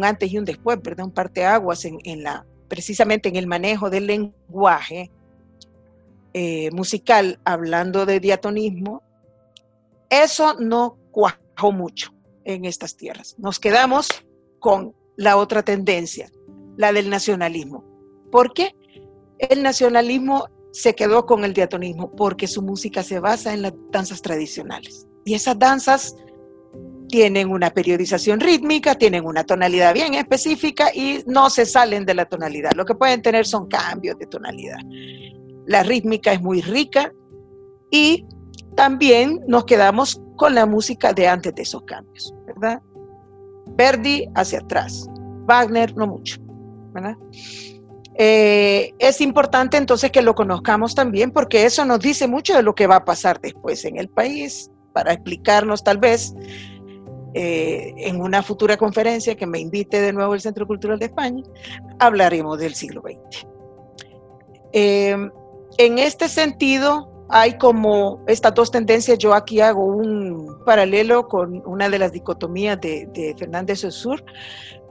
antes y un después, ¿verdad? Un parteaguas en, en la, precisamente en el manejo del lenguaje eh, musical hablando de diatonismo, eso no cuajó mucho en estas tierras. Nos quedamos con la otra tendencia, la del nacionalismo. ¿Por qué? El nacionalismo se quedó con el diatonismo porque su música se basa en las danzas tradicionales. Y esas danzas tienen una periodización rítmica, tienen una tonalidad bien específica y no se salen de la tonalidad. Lo que pueden tener son cambios de tonalidad la rítmica es muy rica y también nos quedamos con la música de antes de esos cambios, ¿verdad? Verdi hacia atrás, Wagner no mucho, ¿verdad? Eh, es importante entonces que lo conozcamos también porque eso nos dice mucho de lo que va a pasar después en el país, para explicarnos tal vez eh, en una futura conferencia que me invite de nuevo el Centro Cultural de España, hablaremos del siglo XX. En este sentido, hay como estas dos tendencias, yo aquí hago un paralelo con una de las dicotomías de, de Fernández Sur,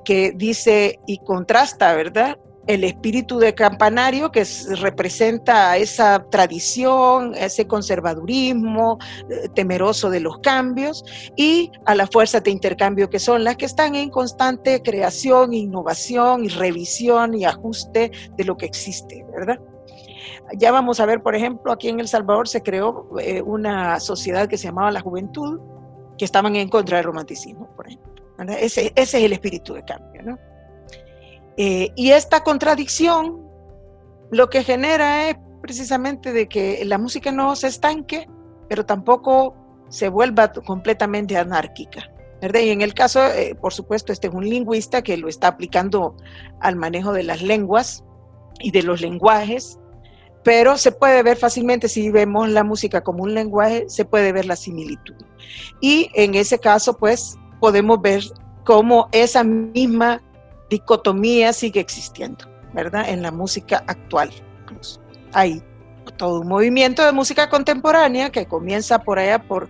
que dice y contrasta, ¿verdad? el espíritu de campanario que representa esa tradición, ese conservadurismo eh, temeroso de los cambios y a las fuerzas de intercambio que son las que están en constante creación, innovación y revisión y ajuste de lo que existe, ¿verdad? Ya vamos a ver, por ejemplo, aquí en El Salvador se creó eh, una sociedad que se llamaba la Juventud, que estaban en contra del romanticismo, por ejemplo. Ese, ese es el espíritu de cambio, ¿no? Eh, y esta contradicción lo que genera es precisamente de que la música no se estanque, pero tampoco se vuelva completamente anárquica. ¿verdad? Y en el caso, eh, por supuesto, este es un lingüista que lo está aplicando al manejo de las lenguas y de los lenguajes, pero se puede ver fácilmente, si vemos la música como un lenguaje, se puede ver la similitud. Y en ese caso, pues, podemos ver cómo esa misma dicotomía sigue existiendo, ¿verdad? En la música actual. Hay todo un movimiento de música contemporánea que comienza por allá por,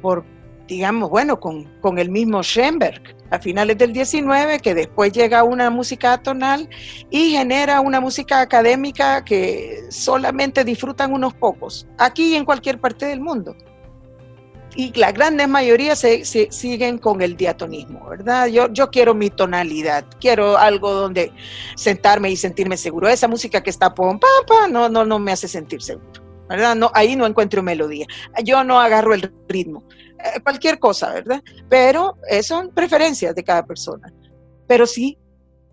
por digamos, bueno, con, con el mismo Schoenberg a finales del 19, que después llega una música atonal y genera una música académica que solamente disfrutan unos pocos, aquí y en cualquier parte del mundo y la gran mayoría se, siguen con el diatonismo, ¿verdad? Yo, yo quiero mi tonalidad, quiero algo donde sentarme y sentirme seguro. Esa música que está pom, pam, no, no, no me hace sentir seguro, ¿verdad? No, ahí no encuentro melodía. Yo no agarro el ritmo. Eh, cualquier cosa, ¿verdad? Pero son preferencias de cada persona. Pero sí,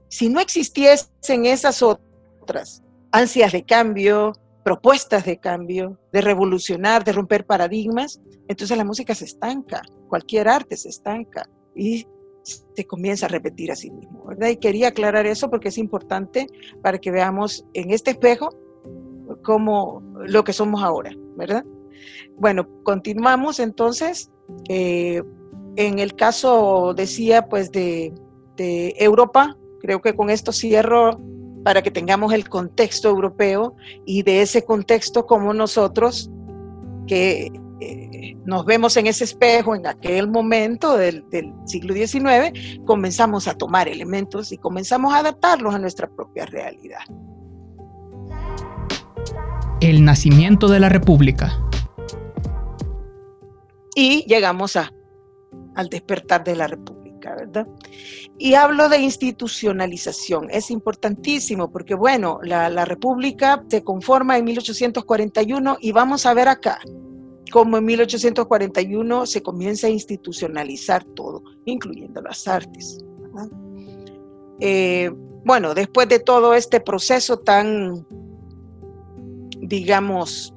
si no existiesen esas otras ansias de cambio, propuestas de cambio, de revolucionar, de romper paradigmas, entonces la música se estanca, cualquier arte se estanca y se comienza a repetir a sí mismo, ¿verdad? Y quería aclarar eso porque es importante para que veamos en este espejo como lo que somos ahora, ¿verdad? Bueno, continuamos entonces. Eh, en el caso, decía, pues de, Europa, creo que con esto cierro para que tengamos el contexto europeo y de ese contexto como nosotros que eh, nos vemos en ese espejo en aquel momento del, del, siglo XIX, comenzamos a tomar elementos y comenzamos a adaptarlos a nuestra propia realidad. El nacimiento de la República. Y llegamos a, al despertar de la República, ¿verdad? Y hablo de institucionalización, es importantísimo porque, bueno, la, la República se conforma en 1841 y vamos a ver acá, como en 1841 se comienza a institucionalizar todo, incluyendo las artes. Eh, bueno, después de todo este proceso tan, digamos,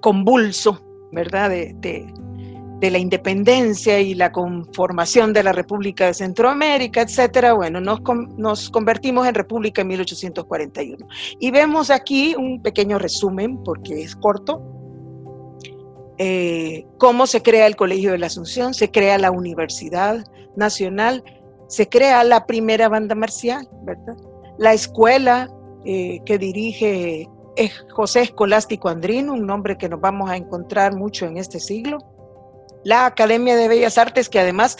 convulso, ¿verdad? De, de, la independencia y la conformación de la República de Centroamérica, etcétera, bueno, nos, nos convertimos en República en 1841. Y vemos aquí un pequeño resumen, porque es corto, eh, cómo se crea el Colegio de la Asunción, se crea la Universidad Nacional, se crea la primera banda marcial, ¿verdad? La escuela eh, que dirige José Escolástico Andrino, un nombre que nos vamos a encontrar mucho en este siglo. La Academia de Bellas Artes, que además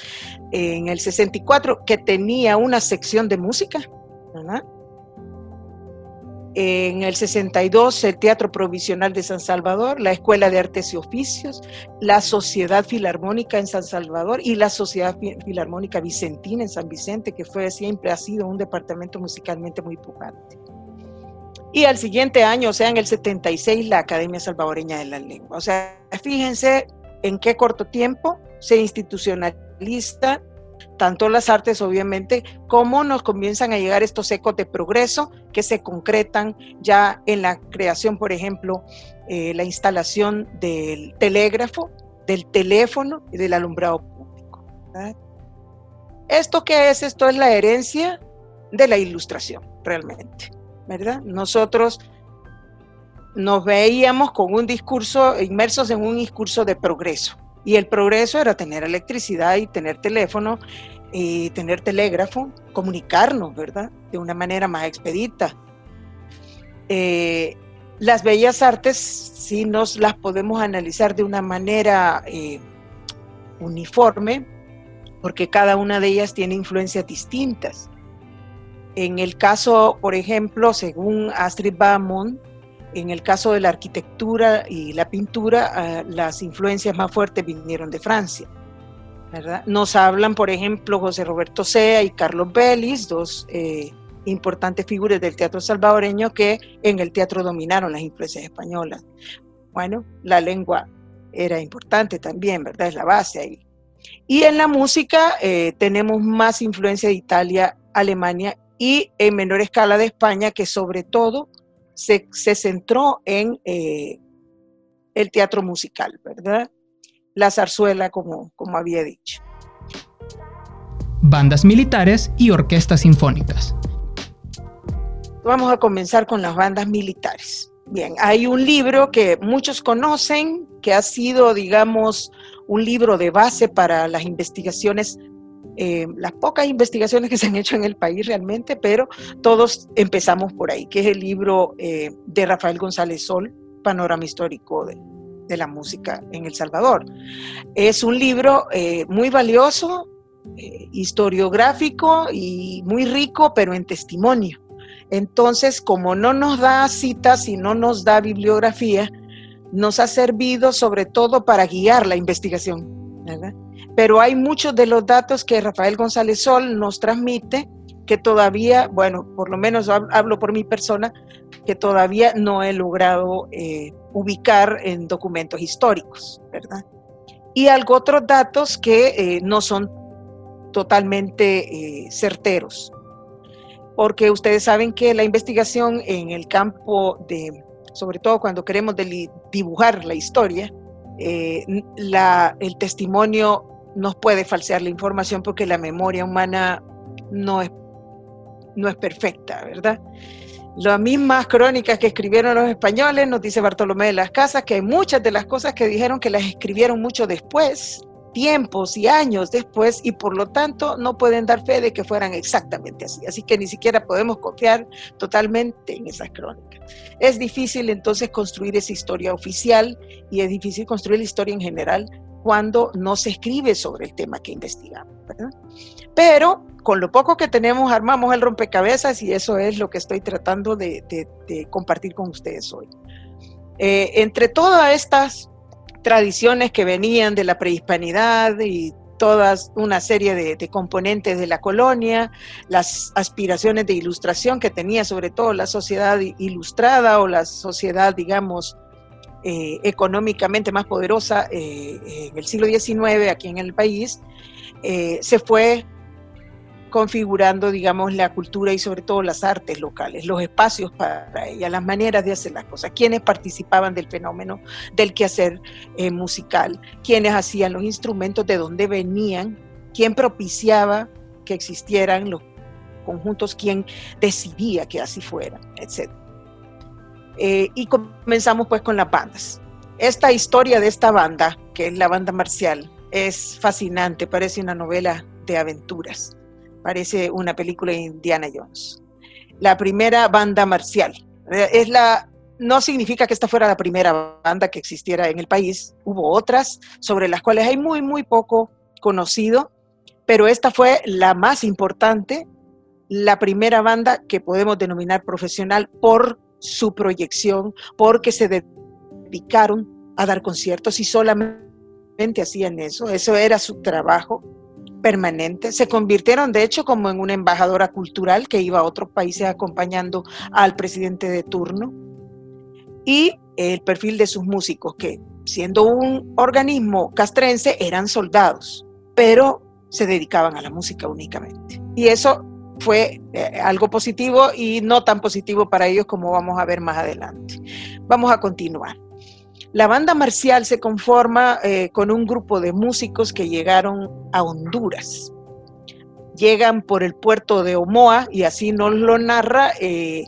en el 64, que tenía una sección de música, en el 62 el Teatro Provisional de San Salvador, la Escuela de Artes y Oficios, la Sociedad Filarmónica en San Salvador y la Sociedad Filarmónica Vicentina en San Vicente, que fue siempre ha sido un departamento musicalmente muy pujante. Y al siguiente año, o sea, en el 76, la Academia Salvadoreña de la Lengua. O sea, fíjense en qué corto tiempo se institucionaliza tanto las artes obviamente, como nos comienzan a llegar estos ecos de progreso que se concretan ya en la creación, por ejemplo, eh, la instalación del telégrafo, del teléfono y del alumbrado público. ¿Esto qué es? Esto es la herencia de la ilustración, realmente, ¿verdad? Nosotros nos veíamos con un discurso, inmersos en un discurso de progreso, y el progreso era tener electricidad y tener teléfono y tener telégrafo, comunicarnos, ¿verdad? De una manera más expedita. Eh, las bellas artes sí nos las podemos analizar de una manera eh, uniforme, porque cada una de ellas tiene influencias distintas. En el caso, por ejemplo, según Astrid Baumann, en el caso de la arquitectura y la pintura, ah, las influencias más fuertes vinieron de Francia. Nos hablan, por ejemplo, José Roberto Sea y Carlos Bellis, dos eh, importantes figuras del teatro salvadoreño que en el teatro dominaron las influencias españolas. Bueno, la lengua era importante también, ¿verdad? Es la base ahí. Y en la música eh, tenemos más influencia de Italia, Alemania y en menor escala de España, que sobre todo se, centró en eh, el teatro musical, ¿verdad? La zarzuela, como, como había dicho. Bandas militares y orquestas sinfónicas. Vamos a comenzar con las bandas militares. Bien, hay un libro que muchos conocen, que ha sido, digamos, un libro de base para las investigaciones eh, las pocas investigaciones que se han hecho en el país realmente, pero todos empezamos por ahí, que es el libro eh, de Rafael González Sol, Panorama Histórico de, la Música en El Salvador. Es un libro eh, muy valioso, historiográfico y muy rico, pero en testimonio. Entonces, como no nos da citas y no nos da bibliografía, nos ha servido sobre todo para guiar la investigación. ¿verdad? Pero hay muchos de los datos que Rafael González Sol nos transmite que todavía, bueno, por lo menos hablo por mi persona, que todavía no he logrado eh, ubicar en documentos históricos, ¿verdad? Y algo otros datos que eh, no son totalmente eh, certeros, porque ustedes saben que la investigación en el campo de, sobre todo cuando queremos dibujar la historia, el testimonio nos puede falsear la información porque la memoria humana no es, no es perfecta, ¿verdad? Las mismas crónicas que escribieron los españoles, nos dice Bartolomé de las Casas, que hay muchas de las cosas que dijeron que las escribieron mucho después, tiempos y años después, y por lo tanto no pueden dar fe de que fueran exactamente así. Así que ni siquiera podemos confiar totalmente en esas crónicas. Es difícil entonces construir esa historia oficial y es difícil construir la historia en general cuando no se escribe sobre el tema que investigamos. Pero con lo poco que tenemos armamos el rompecabezas y eso es lo que estoy tratando de, compartir con ustedes hoy. Eh, entre todas estas tradiciones que venían de la prehispanidad y todas una serie de, de, componentes de la colonia, las aspiraciones de ilustración que tenía sobre todo la sociedad ilustrada o la sociedad, digamos, eh, económicamente más poderosa eh, en el siglo XIX aquí en el país, eh, se fue configurando, digamos, la cultura y sobre todo las artes locales, los espacios para ella, las maneras de hacer las cosas, quienes participaban del fenómeno del quehacer musical, quienes hacían los instrumentos, de dónde venían, quién propiciaba que existieran los conjuntos, quién decidía que así fuera, etcétera. Eh, y comenzamos pues con las bandas. Esta historia de esta banda, que es la banda marcial, es fascinante, parece una novela de aventuras, parece una película de Indiana Jones. La primera banda marcial, eh, es la, no significa que esta fuera la primera banda que existiera en el país, hubo otras sobre las cuales hay muy, muy poco conocido, pero esta fue la más importante, la primera banda que podemos denominar profesional por su proyección porque se dedicaron a dar conciertos y solamente hacían eso, eso era su trabajo permanente. Se convirtieron, de hecho, como en una embajadora cultural que iba a otros países acompañando al presidente de turno. Y el perfil de sus músicos, que siendo un organismo castrense, eran soldados, pero se dedicaban a la música únicamente. Y eso fue eh, algo positivo y no tan positivo para ellos como vamos a ver más adelante. Vamos a continuar. La banda marcial se conforma eh, con un grupo de músicos que llegaron a Honduras. Llegan por el puerto de Omoa y así nos lo narra eh,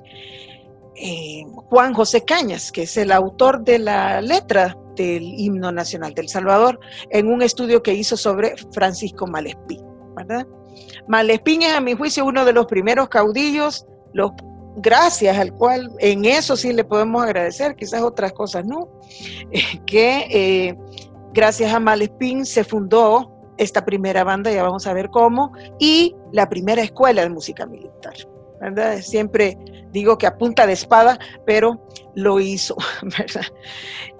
Juan José Cañas, que es el autor de la letra del himno nacional del Salvador, en un estudio que hizo sobre Francisco Malespí. ¿verdad? Malespín es, a mi juicio, uno de los primeros caudillos, los, gracias al cual en eso sí le podemos agradecer, quizás otras cosas no, que eh, gracias a Malespín se fundó esta primera banda, ya vamos a ver cómo, y la primera escuela de música militar. Siempre digo que a punta de espada, pero lo hizo, *laughs* ¿verdad?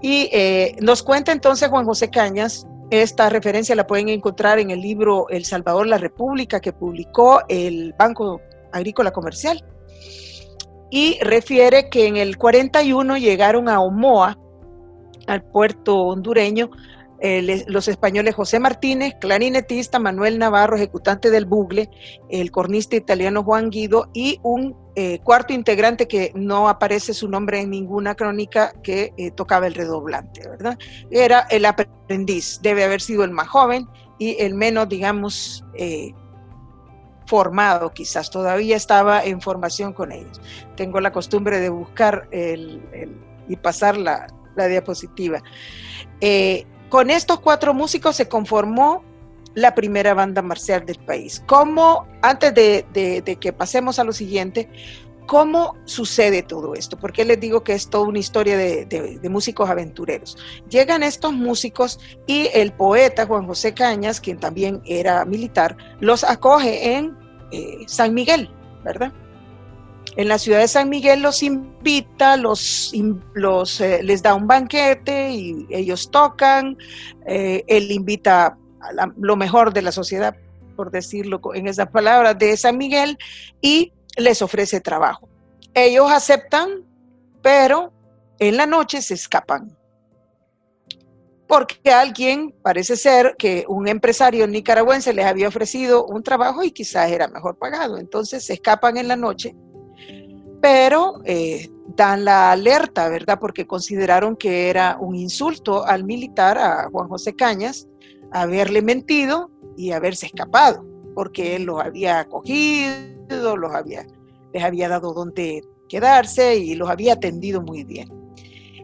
Y eh, nos cuenta entonces Juan José Cañas, esta referencia la pueden encontrar en el libro El Salvador, la República, que publicó el Banco Agrícola Comercial. Y refiere que en el 41 llegaron a Omoa, al puerto hondureño, eh, los españoles José Martínez, clarinetista, Manuel Navarro, ejecutante del bugle, el cornista italiano Juan Guido y un eh, cuarto integrante que no aparece su nombre en ninguna crónica que eh, tocaba el redoblante, ¿verdad? Era el aprendiz, debe haber sido el más joven y el menos, digamos, formado, quizás todavía estaba en formación con ellos. Tengo la costumbre de buscar y pasar la, diapositiva. Con estos cuatro músicos se conformó la primera banda marcial del país. ¿Cómo, antes de, que pasemos a lo siguiente, cómo sucede todo esto? Porque les digo que es toda una historia de, músicos aventureros. Llegan estos músicos y el poeta Juan José Cañas, quien también era militar, los acoge en eh, San Miguel, ¿verdad? En la ciudad de San Miguel los invita, los, eh, les da un banquete y ellos tocan, eh, él invita a lo mejor de la sociedad, por decirlo en esas palabras, de San Miguel y les ofrece trabajo. Ellos aceptan, pero en la noche se escapan. Porque alguien, parece ser que un empresario nicaragüense les había ofrecido un trabajo y quizás era mejor pagado. Entonces se escapan en la noche pero eh, dan la alerta, ¿verdad? Porque consideraron que era un insulto al militar, a Juan José Cañas, haberle mentido y haberse escapado, porque él los había acogido, los había, les había dado donde quedarse y los había atendido muy bien.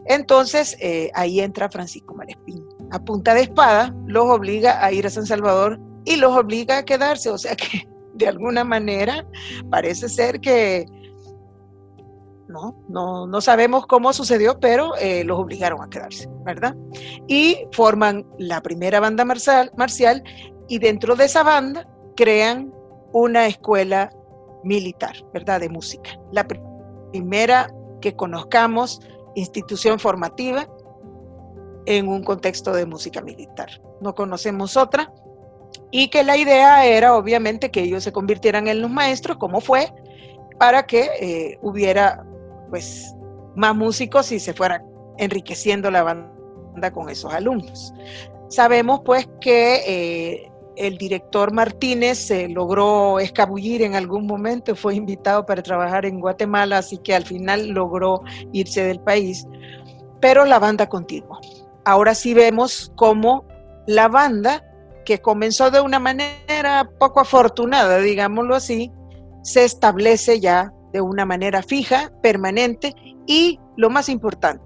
Entonces eh, ahí entra Francisco Malespín. A punta de espada los obliga a ir a San Salvador y los obliga a quedarse, o sea que de alguna manera parece ser que ¿no? No, sabemos cómo sucedió, pero eh, los obligaron a quedarse, ¿verdad? Y forman la primera banda marcial, marcial y dentro de esa banda crean una escuela militar, ¿verdad? De música. La primera que conozcamos institución formativa en un contexto de música militar. No conocemos otra. Y que la idea era obviamente que ellos se convirtieran en los maestros, como fue, para que eh, hubiera pues más músicos y se fuera enriqueciendo la banda con esos alumnos. Sabemos pues que eh, el director Martínez se logró escabullir en algún momento, fue invitado para trabajar en Guatemala, así que al final logró irse del país, pero la banda continuó. Ahora sí vemos cómo la banda, que comenzó de una manera poco afortunada, digámoslo así, se establece ya de una manera fija, permanente y, lo más importante,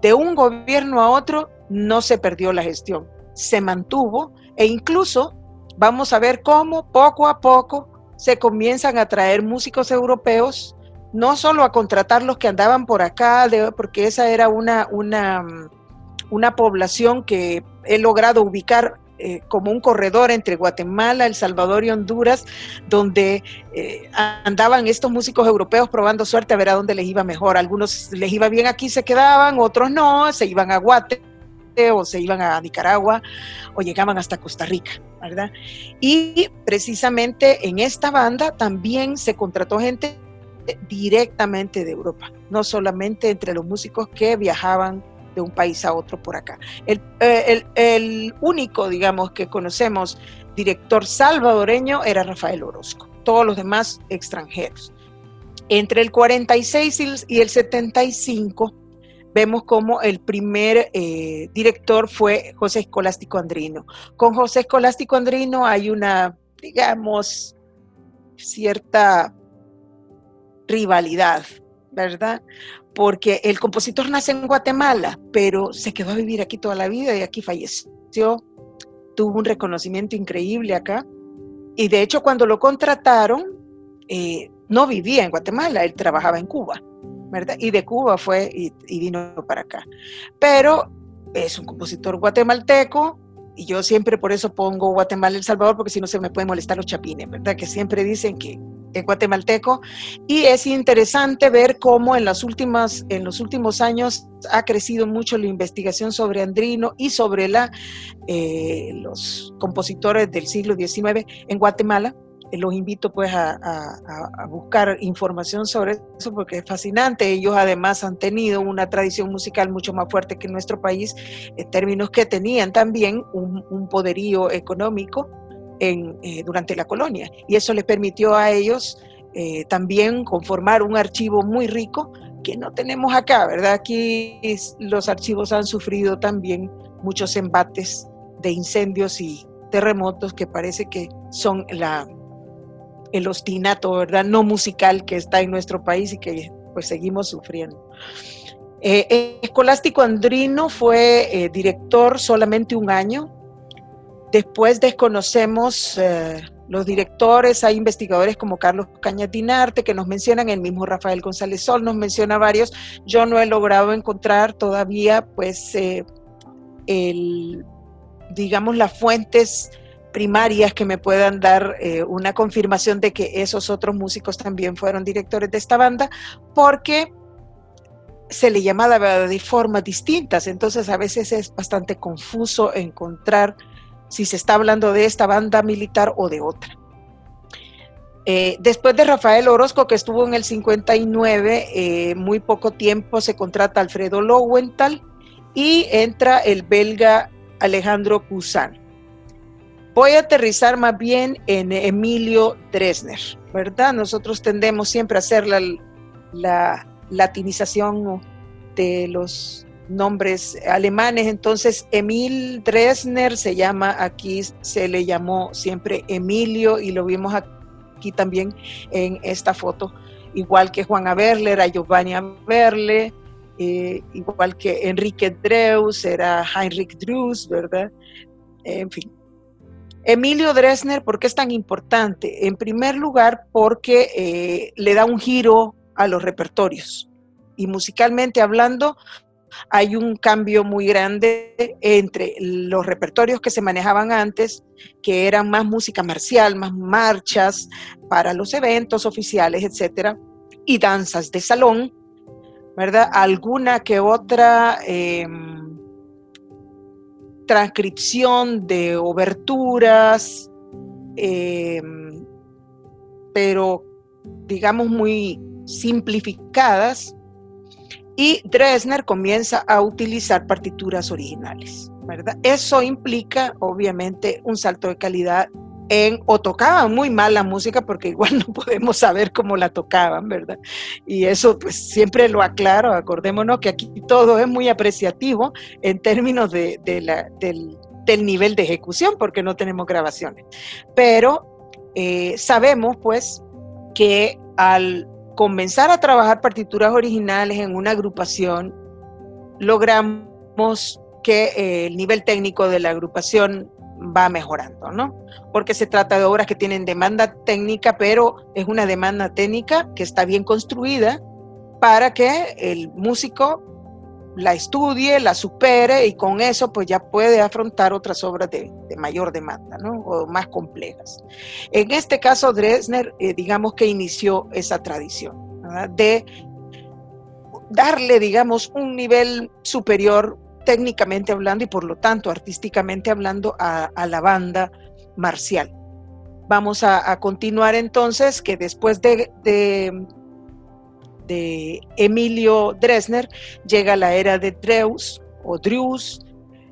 de un gobierno a otro no se perdió la gestión, se mantuvo e incluso vamos a ver cómo poco a poco se comienzan a traer músicos europeos, no solo a contratar los que andaban por acá, porque esa era una, una, una población que he logrado ubicar eh, como un corredor entre Guatemala, El Salvador y Honduras, donde eh, andaban estos músicos europeos probando suerte a ver a dónde les iba mejor. Algunos les iba bien aquí, se quedaban, otros no, se iban a Guate o se iban a Nicaragua o llegaban hasta Costa Rica, ¿verdad? Y precisamente en esta banda también se contrató gente directamente de Europa, no solamente entre los músicos que viajaban de un país a otro por acá. Eh, el, único, digamos, que conocemos director salvadoreño era Rafael Orozco, todos los demás extranjeros. Entre el 46 y el 75 vemos como el primer eh, director fue José Escolástico Andrino. Con José Escolástico Andrino hay una, digamos, cierta rivalidad, ¿verdad? Porque el compositor nace en Guatemala, pero se quedó a vivir aquí toda la vida y aquí falleció. Tuvo un reconocimiento increíble acá. Y de hecho, cuando lo contrataron, eh, no vivía en Guatemala, él trabajaba en Cuba, ¿verdad? Y de Cuba fue y, vino para acá. Pero es un compositor guatemalteco, y yo siempre por eso pongo Guatemala El Salvador, porque si no se me pueden molestar los chapines, ¿verdad? Que siempre dicen que guatemalteco. Y es interesante ver cómo en, las últimas, en los últimos años ha crecido mucho la investigación sobre Andrino y sobre la, eh, los compositores del siglo XIX en Guatemala los invito pues a, buscar información sobre eso porque es fascinante. Ellos además han tenido una tradición musical mucho más fuerte que nuestro país, en términos que tenían también un, poderío económico en, eh, durante la colonia. Y eso les permitió a ellos eh, también conformar un archivo muy rico que no tenemos acá, ¿verdad? Aquí los archivos han sufrido también muchos embates de incendios y terremotos que parece que son la, el ostinato, ¿verdad? No musical que está en nuestro país y que pues seguimos sufriendo. Eh, Escolástico Andrino fue eh, director solamente un año. Después desconocemos eh, los directores, hay investigadores como Carlos Cañatinarte que nos mencionan, el mismo Rafael González Sol nos menciona varios. Yo no he logrado encontrar todavía, pues, el, digamos, las fuentes primarias que me puedan dar eh, una confirmación de que esos otros músicos también fueron directores de esta banda, porque se le llamaba de formas distintas, entonces a veces es bastante confuso encontrar si se está hablando de esta banda militar o de otra. Eh, después de Rafael Orozco, que estuvo en el 59, eh, muy poco tiempo se contrata Alfredo Lowenthal y entra el belga Alejandro Cousin. Voy a aterrizar más bien en Emilio Dresner, ¿verdad? Nosotros tendemos siempre a hacer la, latinización de los nombres alemanes, entonces Emil Dresner se llama, aquí se le llamó siempre Emilio y lo vimos aquí también en esta foto, igual que Juan Averle, era Giovanni Averle, eh, igual que Enrique Dreus, era Heinrich Dreus, ¿verdad? En fin, Emilio Dresner, ¿por qué es tan importante? En primer lugar, porque eh, le da un giro a los repertorios. Y musicalmente hablando, hay un cambio muy grande entre los repertorios que se manejaban antes, que eran más música marcial, más marchas para los eventos oficiales, etcétera, y danzas de salón, ¿verdad? Alguna que otra. Em, transcripción de oberturas, em, pero digamos muy simplificadas, y Dresner comienza a utilizar partituras originales, ¿verdad? Eso implica obviamente un salto de calidad o tocaban muy mal la música porque igual *laughs* no podemos saber cómo la tocaban, ¿verdad? Y eso pues siempre lo aclaro, acordémonos que aquí todo es muy apreciativo en términos del, nivel de ejecución porque no tenemos grabaciones. Pero eh, sabemos pues que al comenzar a trabajar partituras originales en una agrupación, logramos que eh, el nivel técnico de la agrupación va mejorando, ¿no? Porque se trata de obras que tienen demanda técnica, pero es una demanda técnica que está bien construida para que el músico la estudie, la supere y con eso pues ya puede afrontar otras obras de, mayor demanda, ¿no? O más complejas. En este caso, Dresner, eh, digamos que inició esa tradición de darle, digamos, un nivel superior técnicamente hablando y por lo tanto artísticamente hablando a, la banda marcial. Vamos a, continuar entonces que después de, de, Emilio Dresner llega la era de Dreus o Dreus.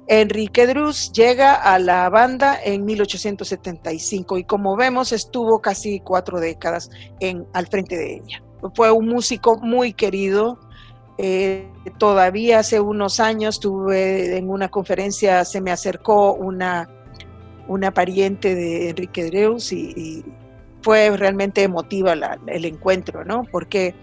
Enrique Dreus llega a la banda en 1875 y como vemos estuvo casi cuatro décadas en, al frente de ella. Fue un músico muy querido, eh, todavía hace unos años tuve en una conferencia, se me acercó una, una pariente de Enrique Dreus y, fue realmente emotiva el encuentro, ¿no? Porque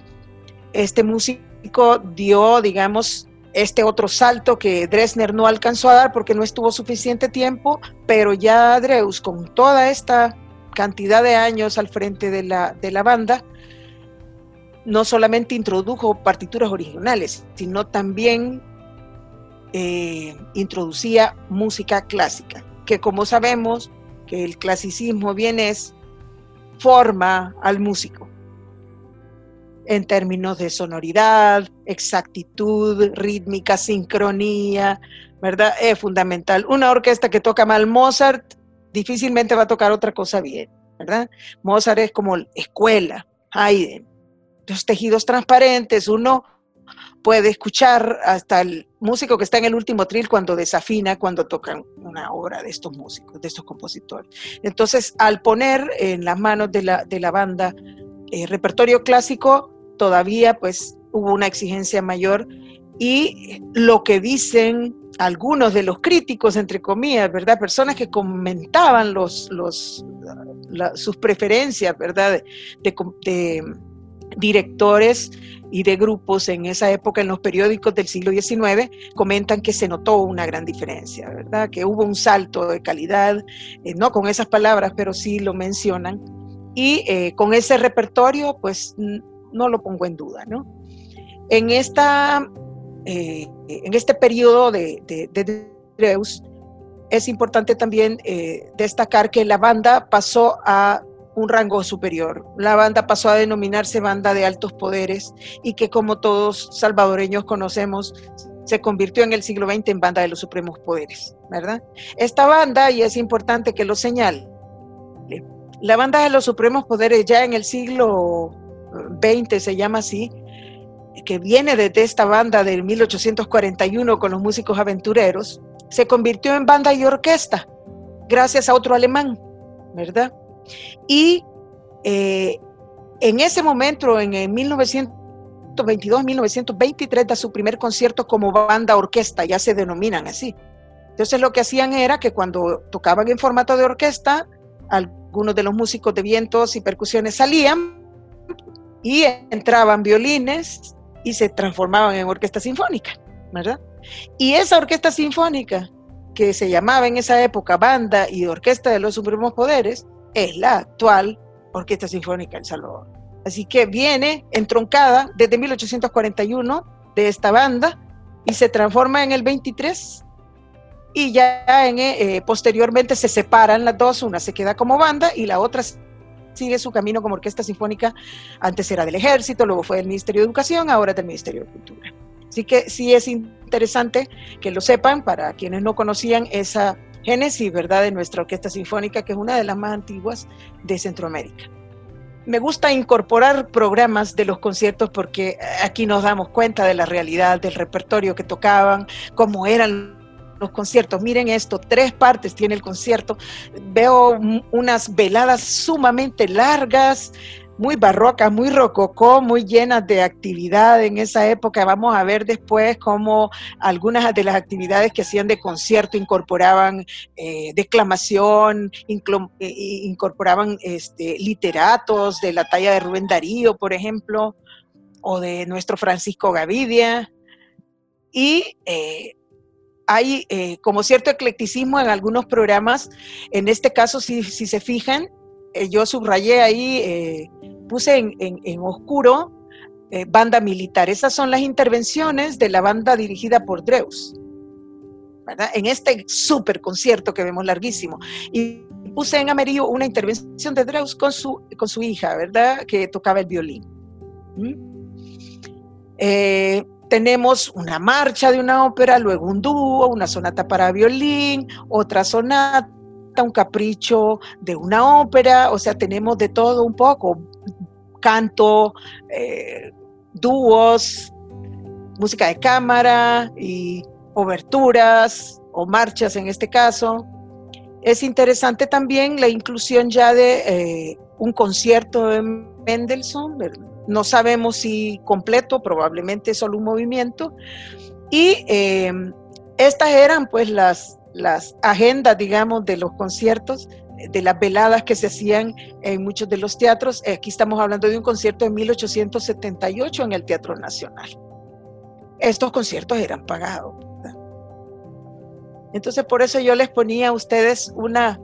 este músico dio, digamos, este otro salto que Dresner no alcanzó a dar porque no estuvo suficiente tiempo, pero ya Dreus, con toda esta cantidad de años al frente de la, de la banda, no solamente introdujo partituras originales, sino también eh, introducía música clásica, que como sabemos que el clasicismo viene es forma al músico en términos de sonoridad, exactitud, rítmica, sincronía, ¿verdad? Es fundamental. Una orquesta que toca mal Mozart difícilmente va a tocar otra cosa bien, ¿verdad? Mozart es como escuela, Haydn. Los tejidos transparentes, uno puede escuchar hasta el músico que está en el último tril cuando desafina, cuando tocan una obra de estos músicos, de estos compositores. Entonces, al poner en las manos de la, de la banda eh, repertorio clásico, todavía pues hubo una exigencia mayor y lo que dicen algunos de los críticos, entre comillas, ¿verdad? Personas que comentaban los, los, sus preferencias, ¿verdad? de directores y de grupos en esa época en los periódicos del siglo XIX comentan que se notó una gran diferencia, ¿verdad? Que hubo un salto de calidad, eh, no con esas palabras, pero sí lo mencionan. Y eh, con ese repertorio, pues no lo pongo en duda, ¿no? En, esta, eh, en este periodo de, de, de Dreus, es importante también destacar que la banda pasó a un rango superior. La banda pasó a denominarse banda de altos poderes y que como todos salvadoreños conocemos, se convirtió en el siglo XX en banda de los supremos poderes, ¿verdad? Esta banda, y es importante que lo señale, la banda de los supremos poderes ya en el siglo XX se llama así, que viene desde esta banda del 1841 con los músicos aventureros, se convirtió en banda y orquesta gracias a otro alemán, ¿verdad? Y eh, en ese momento, en 1922-1923, da su primer concierto como banda orquesta, ya se denominan así. Entonces lo que hacían era que cuando tocaban en formato de orquesta, algunos de los músicos de vientos y percusiones salían y entraban violines y se transformaban en orquesta sinfónica, ¿verdad? Y esa orquesta sinfónica, que se llamaba en esa época Banda y Orquesta de los Supremos Poderes, es la actual Orquesta Sinfónica El Salvador. Así que viene entroncada desde 1841 de esta banda y se transforma en el 23 y ya en, eh, posteriormente se separan las dos, una se queda como banda y la otra sigue su camino como orquesta sinfónica, antes era del ejército, luego fue del Ministerio de Educación, ahora del Ministerio de Cultura. Así que sí es interesante que lo sepan para quienes no conocían esa génesis, ¿verdad?, de nuestra orquesta sinfónica, que es una de las más antiguas de Centroamérica. Me gusta incorporar programas de los conciertos porque aquí nos damos cuenta de la realidad del repertorio que tocaban, cómo eran los conciertos. Miren esto, tres partes tiene el concierto. Veo unas veladas sumamente largas, muy barroca, muy rococó, muy llenas de actividad en esa época. Vamos a ver después cómo algunas de las actividades que hacían de concierto incorporaban eh, declamación, eh, incorporaban este, literatos de la talla de Rubén Darío, por ejemplo, o de nuestro Francisco Gavidia. Y eh, hay como cierto eclecticismo en algunos programas, en este caso, si, si se fijan, eh, yo subrayé ahí, eh, puse en, oscuro eh, banda militar. Esas son las intervenciones de la banda dirigida por Dreus, ¿verdad? En este súper concierto que vemos larguísimo. Y puse en amarillo una intervención de Dreus con su, con su hija, ¿verdad? Que tocaba el violín. ¿Mm? Tenemos una marcha de una ópera, luego un dúo, una sonata para violín, otra sonata un capricho de una ópera, o sea, tenemos de todo un poco, canto, eh, dúos, música de cámara y oberturas o marchas en este caso. Es interesante también la inclusión ya de eh, un concierto de Mendelssohn, no sabemos si completo, probablemente solo un movimiento. Y eh, estas eran pues las, las agendas, digamos, de los conciertos, de las veladas que se hacían en muchos de los teatros. Aquí estamos hablando de un concierto de 1878 en el Teatro Nacional. Estos conciertos eran pagados. Entonces, por eso yo les ponía a ustedes una,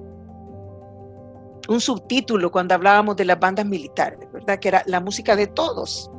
un subtítulo cuando hablábamos de las bandas militares, ¿verdad? Que era la música de todos,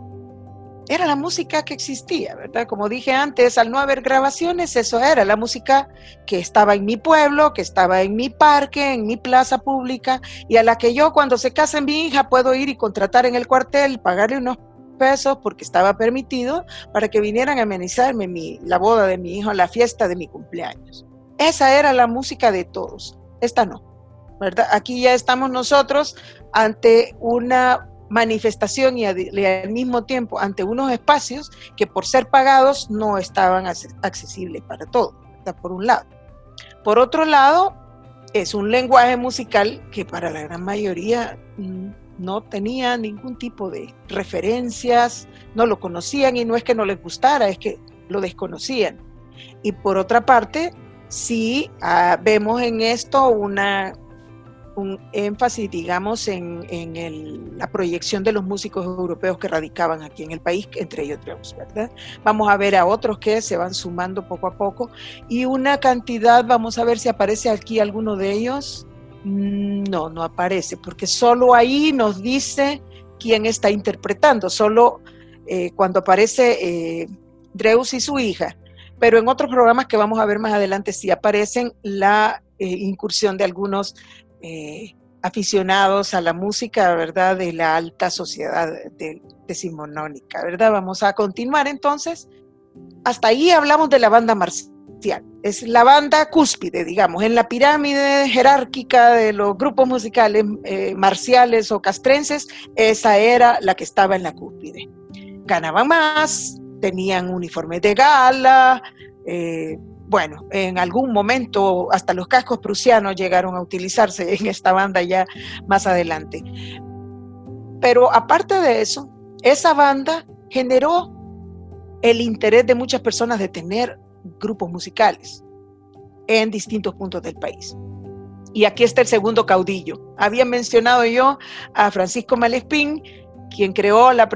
era la música que existía, ¿verdad? Como dije antes, al no haber grabaciones, eso era la música que estaba en mi pueblo, que estaba en mi parque, en mi plaza pública, y a la que yo cuando se casa mi hija puedo ir y contratar en el cuartel, pagarle unos pesos porque estaba permitido para que vinieran a amenizarme mi, la boda de mi hijo, la fiesta de mi cumpleaños. Esa era la música de todos, esta no, ¿verdad? Aquí ya estamos nosotros ante una manifestación y al mismo tiempo ante unos espacios que por ser pagados no estaban accesibles para todos, por un lado. Por otro lado, es un lenguaje musical que para la gran mayoría mm, no tenía ningún tipo de referencias, no lo conocían y no es que no les gustara, es que lo desconocían. Y por otra parte, sí ah, vemos en esto una un énfasis, digamos, en, la proyección de los músicos europeos que radicaban aquí en el país, entre ellos ¿verdad? Vamos a ver a otros que se van sumando poco a poco y una cantidad, vamos a ver si aparece aquí alguno de ellos. Mm, no, no aparece, porque solo ahí nos dice quién está interpretando, solo eh, cuando aparece eh, Dreus y su hija. Pero en otros programas que vamos a ver más adelante sí aparecen la eh, incursión de algunos eh, aficionados a la música, ¿verdad? De la alta sociedad decimonónica, ¿verdad? Vamos a continuar entonces. Hasta ahí hablamos de la banda marcial. Es la banda cúspide, digamos, en la pirámide jerárquica de los grupos musicales eh, marciales o castrenses, esa era la que estaba en la cúspide. Ganaban más, tenían uniformes de gala, eh, bueno, en algún momento hasta los cascos prusianos llegaron a utilizarse *laughs* en esta banda ya más adelante. Pero aparte de eso, esa banda generó el interés de muchas personas de tener grupos musicales en distintos puntos del país. Y aquí está el segundo caudillo. Había mencionado yo a Francisco Malespín, quien creó la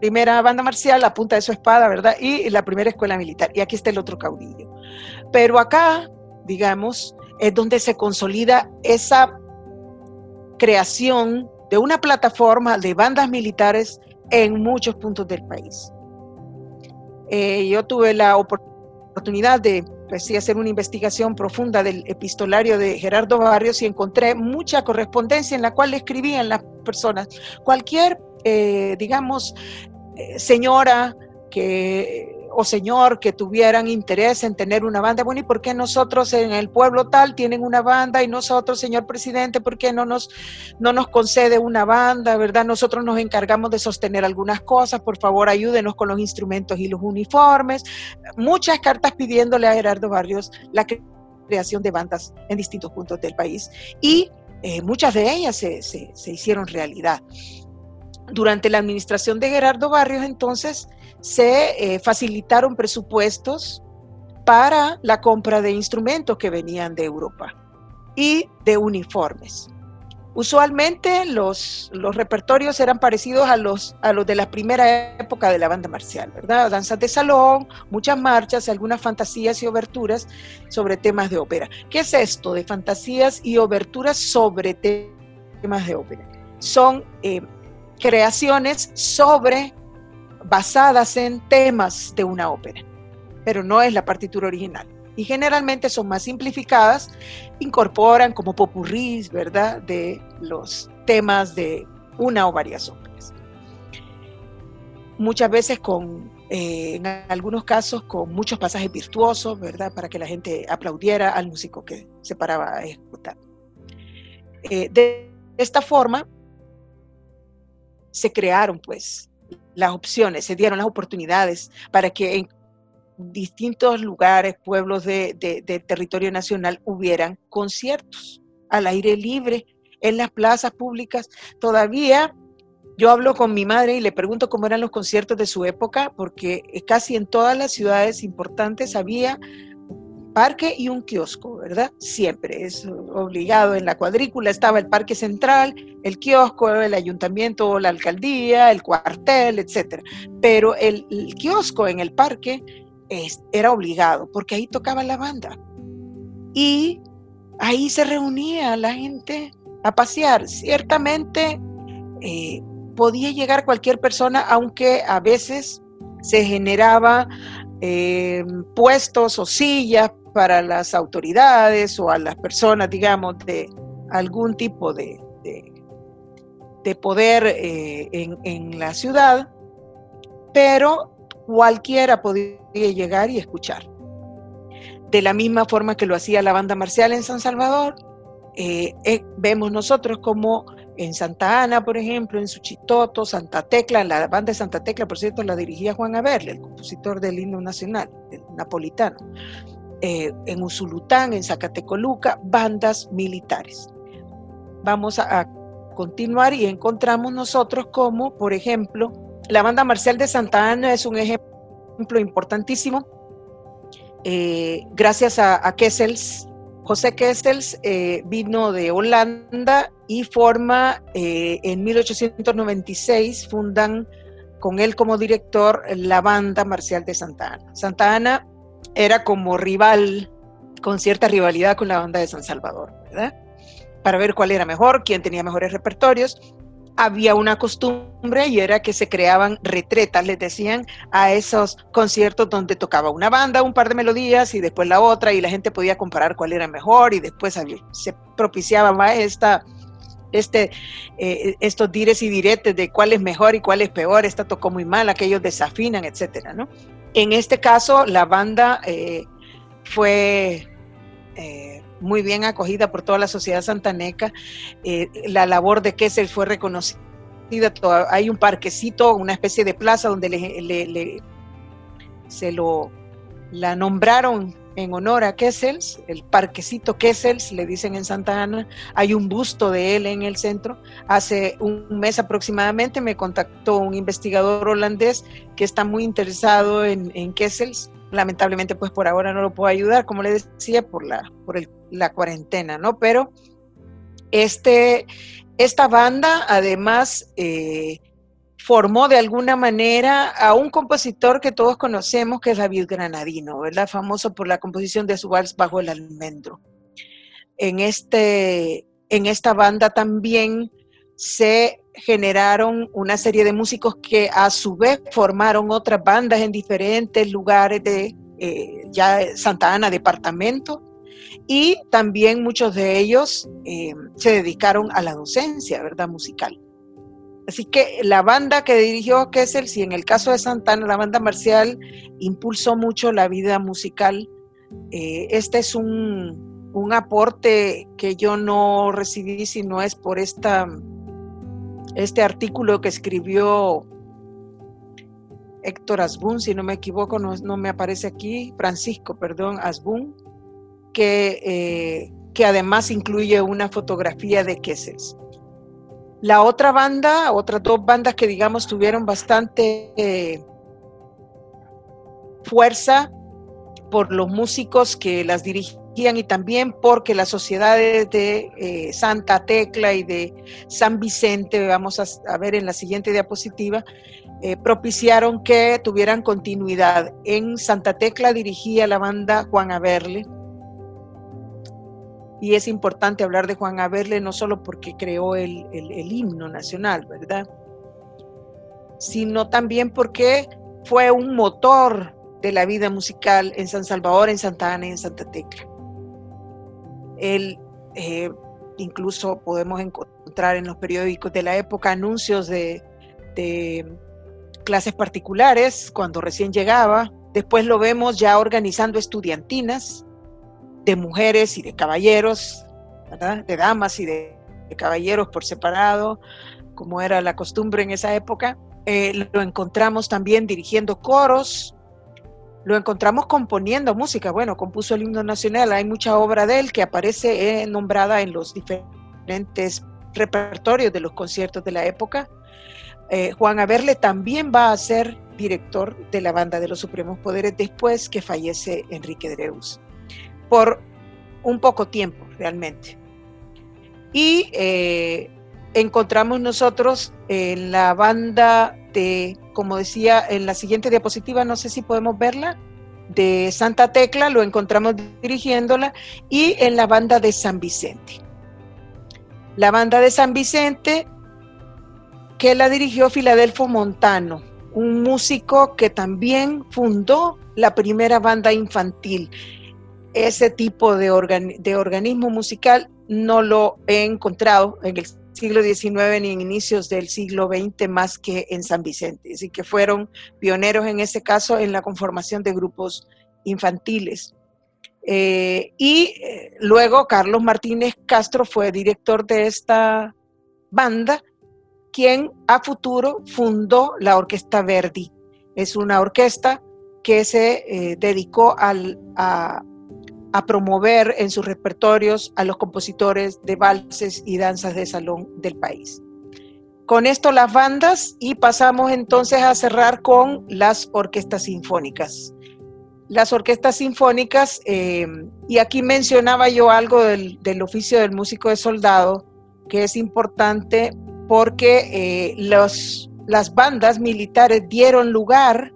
primera banda marcial, la punta de su espada, ¿verdad? Y la primera escuela militar. Y aquí está el otro caudillo. Pero acá, digamos, es donde se consolida esa creación de una plataforma de bandas militares en muchos puntos del país. Eh, yo tuve la oportunidad de pues, hacer una investigación profunda del epistolario de Gerardo Barrios y encontré mucha correspondencia en la cual escribían las personas. Cualquier, eh, digamos, eh, señora que o señor que tuvieran interés en tener una banda. Bueno, ¿y por qué nosotros en el pueblo tal tienen una banda y nosotros, señor presidente, por qué no nos, no nos concede una banda, verdad? Nosotros nos encargamos de sostener algunas cosas, por favor ayúdenos con los instrumentos y los uniformes. Muchas cartas pidiéndole a Gerardo Barrios la creación de bandas en distintos puntos del país y eh, muchas de ellas se, se hicieron realidad. Durante la administración de Gerardo Barrios, entonces, se eh, facilitaron presupuestos para la compra de instrumentos que venían de Europa y de uniformes. Usualmente los, los repertorios eran parecidos a los, a los de la primera época de la banda marcial, ¿verdad? Danzas de salón, muchas marchas, algunas fantasías y oberturas sobre temas de ópera. ¿Qué es esto de fantasías y oberturas sobre temas de ópera? Son eh, creaciones sobre basadas en temas de una ópera, pero no es la partitura original. Y generalmente son más simplificadas, incorporan como popurrís, ¿verdad?, de los temas de una o varias óperas. Muchas veces con, eh, en algunos casos, con muchos pasajes virtuosos, ¿verdad?, para que la gente aplaudiera al músico que se paraba a ejecutar. Eh, de esta forma, se crearon, pues, las opciones, se dieron las oportunidades para que en distintos lugares, pueblos de, territorio nacional hubieran conciertos al aire libre, en las plazas públicas. Todavía yo hablo con mi madre y le pregunto cómo eran los conciertos de su época, porque casi en todas las ciudades importantes había parque y un kiosco, ¿verdad? Siempre es obligado. En la cuadrícula estaba el parque central, el kiosco, el ayuntamiento, la alcaldía, el cuartel, etc. Pero el, kiosco en el parque era obligado porque ahí tocaba la banda. Y ahí se reunía la gente a pasear. Ciertamente, eh, podía llegar cualquier persona, aunque a veces se generaba eh, puestos o sillas para las autoridades o a las personas, digamos, de algún tipo de, de, poder eh, en, en la ciudad, pero cualquiera podía llegar y escuchar. De la misma forma que lo hacía la banda marcial en San Salvador, eh, eh, vemos nosotros como en Santa Ana, por ejemplo, en Suchitoto, Santa Tecla, la banda de Santa Tecla, por cierto, la dirigía Juan Averle, el compositor del himno nacional, el napolitano. Eh, en Usulután, en Zacatecoluca, bandas militares. Vamos a, continuar y encontramos nosotros como, por ejemplo, la banda marcial de Santa Ana es un ejemplo importantísimo. gracias a, a Kessels, José Kessels eh, vino de Holanda y forma eh, en 1896, fundan con él como director la banda marcial de Santa Ana. Santa Ana era como rival, con cierta rivalidad con la banda de San Salvador, ¿verdad? Para ver cuál era mejor, quién tenía mejores repertorios había una costumbre y era que se creaban retretas, les decían, a esos conciertos donde tocaba una banda, un par de melodías y después la otra y la gente podía comparar cuál era mejor y después se propiciaba más esta, este, eh, estos dires y diretes de cuál es mejor y cuál es peor, esta tocó muy mal, aquellos desafinan, etcétera, ¿no? En este caso, la banda eh, fue... Eh, muy bien acogida por toda la sociedad santaneca. Eh, la labor de Kessel fue reconocida. Hay un parquecito, una especie de plaza donde le, se lo la nombraron en honor a Kessels, el parquecito Kessels, le dicen en Santa Ana. Hay un busto de él en el centro. Hace un mes aproximadamente me contactó un investigador holandés que está muy interesado en, Kessels lamentablemente pues por ahora no lo puedo ayudar, como le decía, por la, por la cuarentena, ¿no? Pero este, esta banda además eh, formó de alguna manera a un compositor que todos conocemos, que es David Granadino, ¿verdad? Famoso por la composición de su vals Bajo el Almendro. En, este, en esta banda también se generaron una serie de músicos que a su vez formaron otras bandas en diferentes lugares de eh, ya Santa Ana, departamento, y también muchos de ellos eh, se dedicaron a la docencia, ¿verdad? Musical. Así que la banda que dirigió Kessel, si en el caso de Santa Ana, la banda marcial, impulsó mucho la vida musical. Eh, este es un, un aporte que yo no recibí si no es por esta este artículo que escribió Héctor Asbun, si no me equivoco, no, me aparece aquí, Francisco, perdón, Asbun, que, eh, que además incluye una fotografía de Kessels. La otra banda, otras dos bandas que digamos tuvieron bastante eh, fuerza por los músicos que las dirigían y también porque las sociedades de eh, Santa Tecla y de San Vicente, vamos a, ver en la siguiente diapositiva, eh, propiciaron que tuvieran continuidad. En Santa Tecla dirigía la banda Juan Averle. Y es importante hablar de Juan Averle no solo porque creó el, el himno nacional, ¿verdad? Sino también porque fue un motor de la vida musical en San Salvador, en Santa Ana y en Santa Tecla. Él, eh, incluso podemos encontrar en los periódicos de la época anuncios de, clases particulares cuando recién llegaba. Después lo vemos ya organizando estudiantinas de mujeres y de caballeros, de damas y de, caballeros por separado, como era la costumbre en esa época. Eh, lo encontramos también dirigiendo coros, lo encontramos componiendo música. Bueno, compuso el himno nacional, hay mucha obra de él que aparece eh, nombrada en los diferentes repertorios de los conciertos de la época. Eh, Juan Averle también va a ser director de la banda de los Supremos Poderes después que fallece Enrique Dreus, por un poco tiempo realmente. Y eh, encontramos nosotros en la banda de, como decía en la siguiente diapositiva, no sé si podemos verla, de Santa Tecla, lo encontramos dirigiéndola, y en la banda de San Vicente. La banda de San Vicente que la dirigió Filadelfo Montano, un músico que también fundó la primera banda infantil. Ese tipo de, organismo musical no lo he encontrado en el siglo XIX ni en inicios del siglo XX más que en San Vicente. Así que fueron pioneros en ese caso en la conformación de grupos infantiles. Eh, y eh, luego Carlos Martínez Castro fue director de esta banda quien a futuro fundó la Orquesta Verdi. Es una orquesta que se eh, dedicó a, promover en sus repertorios a los compositores de valses y danzas de salón del país. Con esto las bandas y pasamos entonces a cerrar con las orquestas sinfónicas. Las orquestas sinfónicas, eh, y aquí mencionaba yo algo del, del oficio del músico de soldado, que es importante porque eh, los, las bandas militares dieron lugar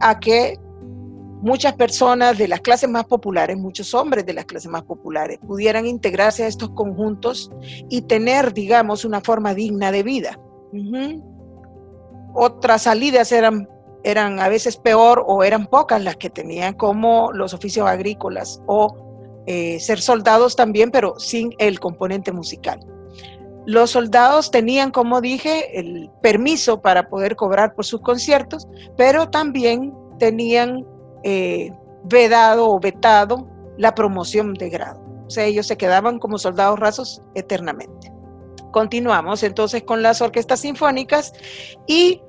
a que muchas personas de las clases más populares, muchos hombres de las clases más populares, pudieran integrarse a estos conjuntos y tener, digamos, una forma digna de vida. Otras salidas eran, eran a veces peor o eran pocas las que tenían, como los oficios agrícolas o eh, ser soldados también, pero sin el componente musical. Los soldados tenían, como dije, el permiso para poder cobrar por sus conciertos, pero también tenían eh, vedado o vetado la promoción de grado. O sea, ellos se quedaban como soldados rasos eternamente. Continuamos entonces con las orquestas sinfónicas y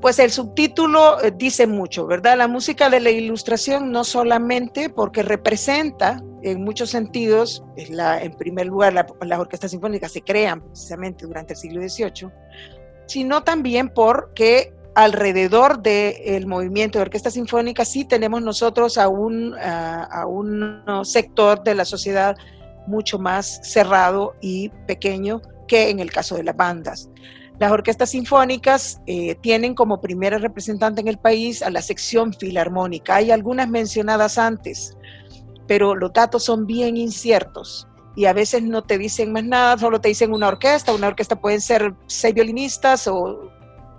pues el subtítulo eh, dice mucho, ¿verdad? La música de la ilustración no solamente porque representa en muchos sentidos, en primer lugar, las orquestas sinfónicas se crean precisamente durante el siglo XVIII, sino también porque alrededor del movimiento de orquestas sinfónicas sí tenemos nosotros a un, a un sector de la sociedad mucho más cerrado y pequeño que en el caso de las bandas. Las orquestas sinfónicas eh, tienen como primera representante en el país a la sección filarmónica. Hay algunas mencionadas antes, pero los datos son bien inciertos y a veces no te dicen más nada, solo te dicen una orquesta. Una orquesta pueden ser seis violinistas o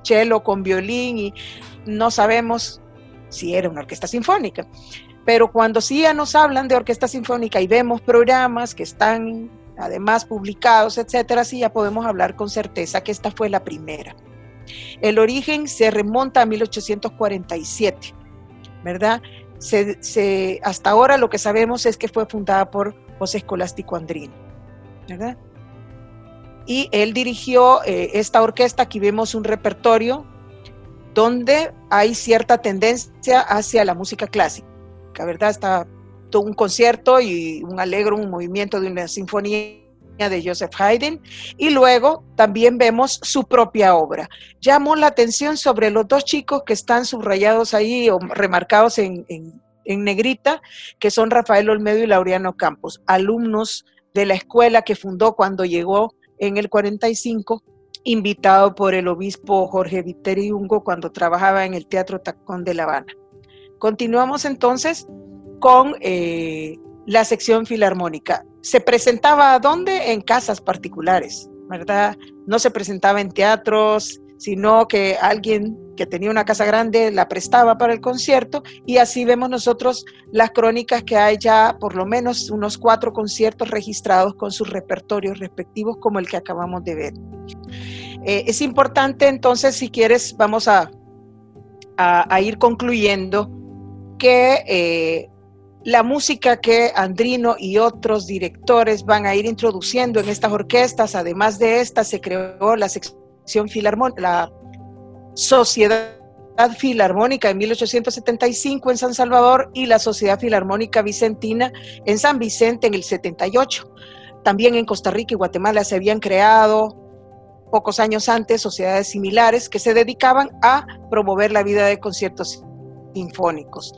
cello con violín y no sabemos si era una orquesta sinfónica. Pero cuando sí ya nos hablan de orquesta sinfónica y vemos programas que están además publicados, etcétera, sí ya podemos hablar con certeza que esta fue la primera. El origen se remonta a 1847, ¿verdad? hasta ahora lo que sabemos es que fue fundada por José Escolástico Andrino, ¿verdad? Y él dirigió eh, esta orquesta, aquí vemos un repertorio donde hay cierta tendencia hacia la música clásica, ¿verdad? Está un concierto y un alegro, un movimiento de una sinfonía de Joseph Haydn y luego también vemos su propia obra. Llamó la atención sobre los dos chicos que están subrayados ahí o remarcados en, en negrita, que son Rafael Olmedo y Laureano Campos, alumnos de la escuela que fundó cuando llegó en el 45, invitado por el obispo Jorge Viteri Ungo cuando trabajaba en el Teatro Tacón de La Habana. Continuamos entonces con eh, la sección filarmónica. ¿Se presentaba dónde? En casas particulares, ¿verdad? No se presentaba en teatros, sino que alguien que tenía una casa grande la prestaba para el concierto y así vemos nosotros las crónicas que hay ya por lo menos unos cuatro conciertos registrados con sus repertorios respectivos como el que acabamos de ver. Eh, es importante entonces, si quieres, vamos a, a, ir concluyendo que eh, la música que Andrino y otros directores van a ir introduciendo en estas orquestas, además de esta, se creó la sección filarmónica, la Sociedad Filarmónica en 1875 en San Salvador y la Sociedad Filarmónica Vicentina en San Vicente en el 78. También en Costa Rica y Guatemala se habían creado pocos años antes sociedades similares que se dedicaban a promover la vida de conciertos sinfónicos.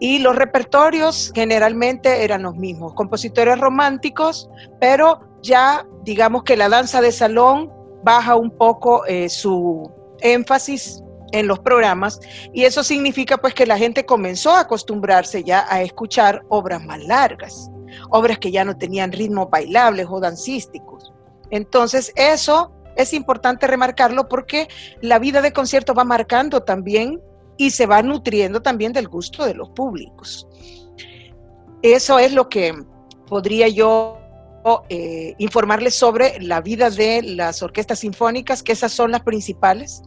Y los repertorios generalmente eran los mismos, compositores románticos, pero ya digamos que la danza de salón baja un poco eh, su énfasis en los programas y eso significa pues que la gente comenzó a acostumbrarse ya a escuchar obras más largas, obras que ya no tenían ritmos bailables o dancísticos. Entonces eso es importante remarcarlo porque la vida de concierto va marcando también y se va nutriendo también del gusto de los públicos. Eso es lo que podría yo eh, informarles sobre la vida de las orquestas sinfónicas, que esas son las principales.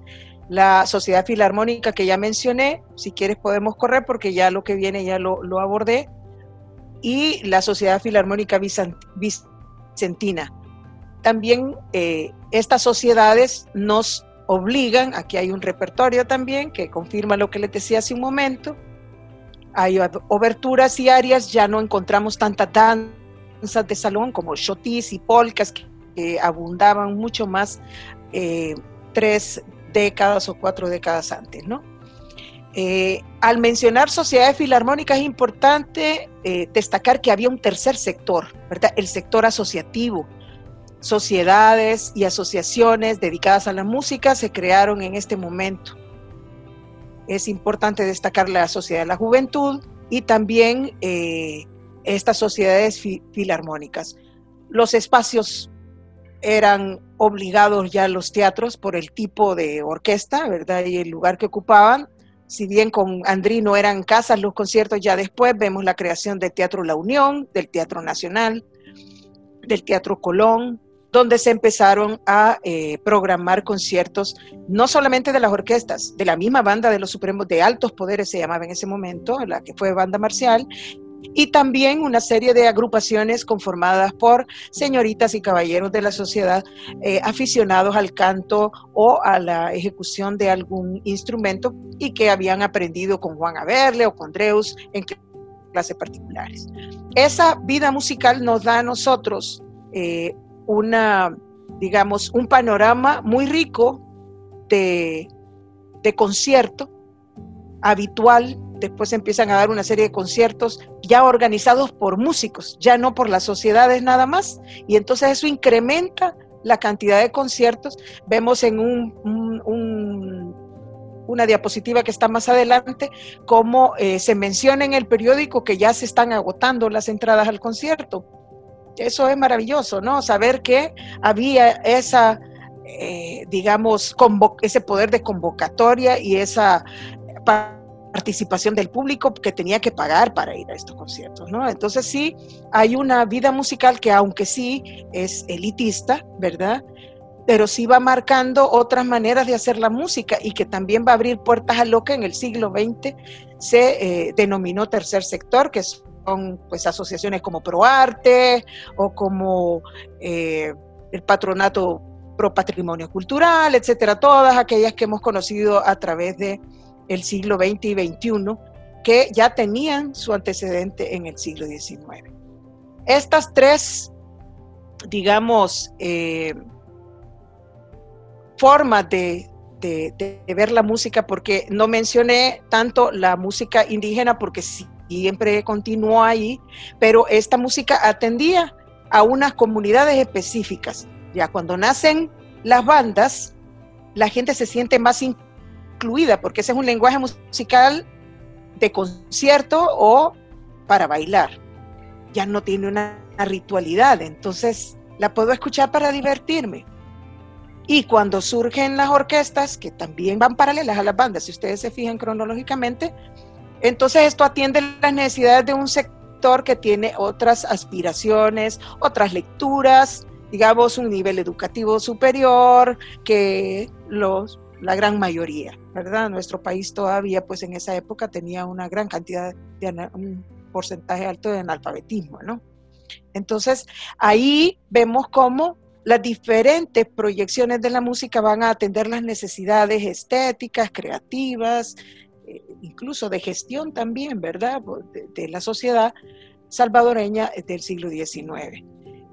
La Sociedad Filarmónica que ya mencioné, si quieres podemos correr porque ya lo que viene ya lo, abordé, y la Sociedad Filarmónica Vicentina. También eh, estas sociedades nos obligan, aquí hay un repertorio también que confirma lo que les decía hace un momento, hay oberturas y áreas, ya no encontramos tanta danza de salón como shotis y polcas que, abundaban mucho más eh, tres décadas o cuatro décadas antes, ¿no? Eh, al mencionar sociedades filarmónicas es importante eh, destacar que había un tercer sector. El sector asociativo, sociedades y asociaciones dedicadas a la música se crearon en este momento. Es importante destacar la Sociedad de la Juventud y también estas sociedades filarmónicas. Los espacios eran obligados ya los teatros por el tipo de orquesta, ¿verdad? Y el lugar que ocupaban. Si bien con Andrino eran casas los conciertos, ya después vemos la creación del Teatro La Unión, del Teatro Nacional, del Teatro Colón, donde se empezaron a eh, programar conciertos, no solamente de las orquestas, de la misma banda de los Supremos de Altos Poderes se llamaba en ese momento, la que fue banda marcial, y también una serie de agrupaciones conformadas por señoritas y caballeros de la sociedad eh, aficionados al canto o a la ejecución de algún instrumento y que habían aprendido con Juan Averle o con Dreus en clases particulares. Esa vida musical nos da a nosotros eh, una, digamos, un panorama muy rico de, de concierto habitual. Después empiezan a dar una serie de conciertos ya organizados por músicos, ya no por las sociedades nada más. Y entonces eso incrementa la cantidad de conciertos. Vemos en un, una diapositiva que está más adelante, cómo eh, se menciona en el periódico que ya se están agotando las entradas al concierto eso es maravilloso, ¿no? Saber que había esa, eh, digamos, ese poder de convocatoria y esa participación del público que tenía que pagar para ir a estos conciertos, ¿no? Entonces sí, hay una vida musical que aunque sí es elitista, ¿verdad? Pero sí va marcando otras maneras de hacer la música y que también va a abrir puertas a lo que en el siglo XX se eh, denominó tercer sector, que es pues asociaciones como ProArte o como eh, el Patronato Pro Patrimonio Cultural, etcétera, todas aquellas que hemos conocido a través de el siglo XX y XXI que ya tenían su antecedente en el siglo XIX. Estas tres, digamos, eh, formas de, de, ver la música, porque no mencioné tanto la música indígena, porque siempre continuó ahí, pero esta música atendía a unas comunidades específicas. Ya cuando nacen las bandas, la gente se siente más incluida porque ese es un lenguaje musical de concierto o para bailar. Ya no tiene una, ritualidad, entonces la puedo escuchar para divertirme. Y cuando surgen las orquestas, que también van paralelas a las bandas, si ustedes se fijan cronológicamente, entonces esto atiende las necesidades de un sector que tiene otras aspiraciones, otras lecturas, digamos un nivel educativo superior que los, la gran mayoría, ¿verdad? Nuestro país todavía pues en esa época tenía una gran cantidad de un porcentaje alto de analfabetismo, ¿no? Entonces ahí vemos cómo las diferentes proyecciones de la música van a atender las necesidades estéticas, creativas, eh, incluso de gestión también, ¿verdad?, de, la sociedad salvadoreña del siglo XIX.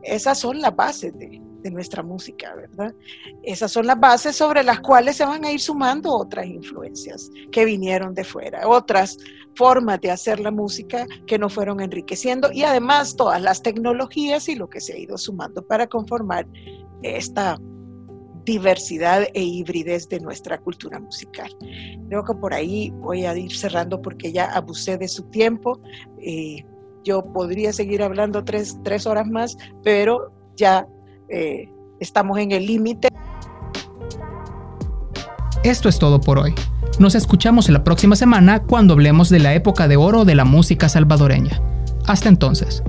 Esas son las bases de, de, nuestra música, ¿verdad? Esas son las bases sobre las cuales se van a ir sumando otras influencias que vinieron de fuera, otras formas de hacer la música que nos fueron enriqueciendo y además todas las tecnologías y lo que se ha ido sumando para conformar esta diversidad e hibridez de nuestra cultura musical. Creo que por ahí voy a ir cerrando porque ya abusé de su tiempo. Eh, yo podría seguir hablando tres, horas más, pero ya eh, estamos en el límite. Esto es todo por hoy. Nos escuchamos la próxima semana cuando hablemos de la época de oro de la música salvadoreña. Hasta entonces.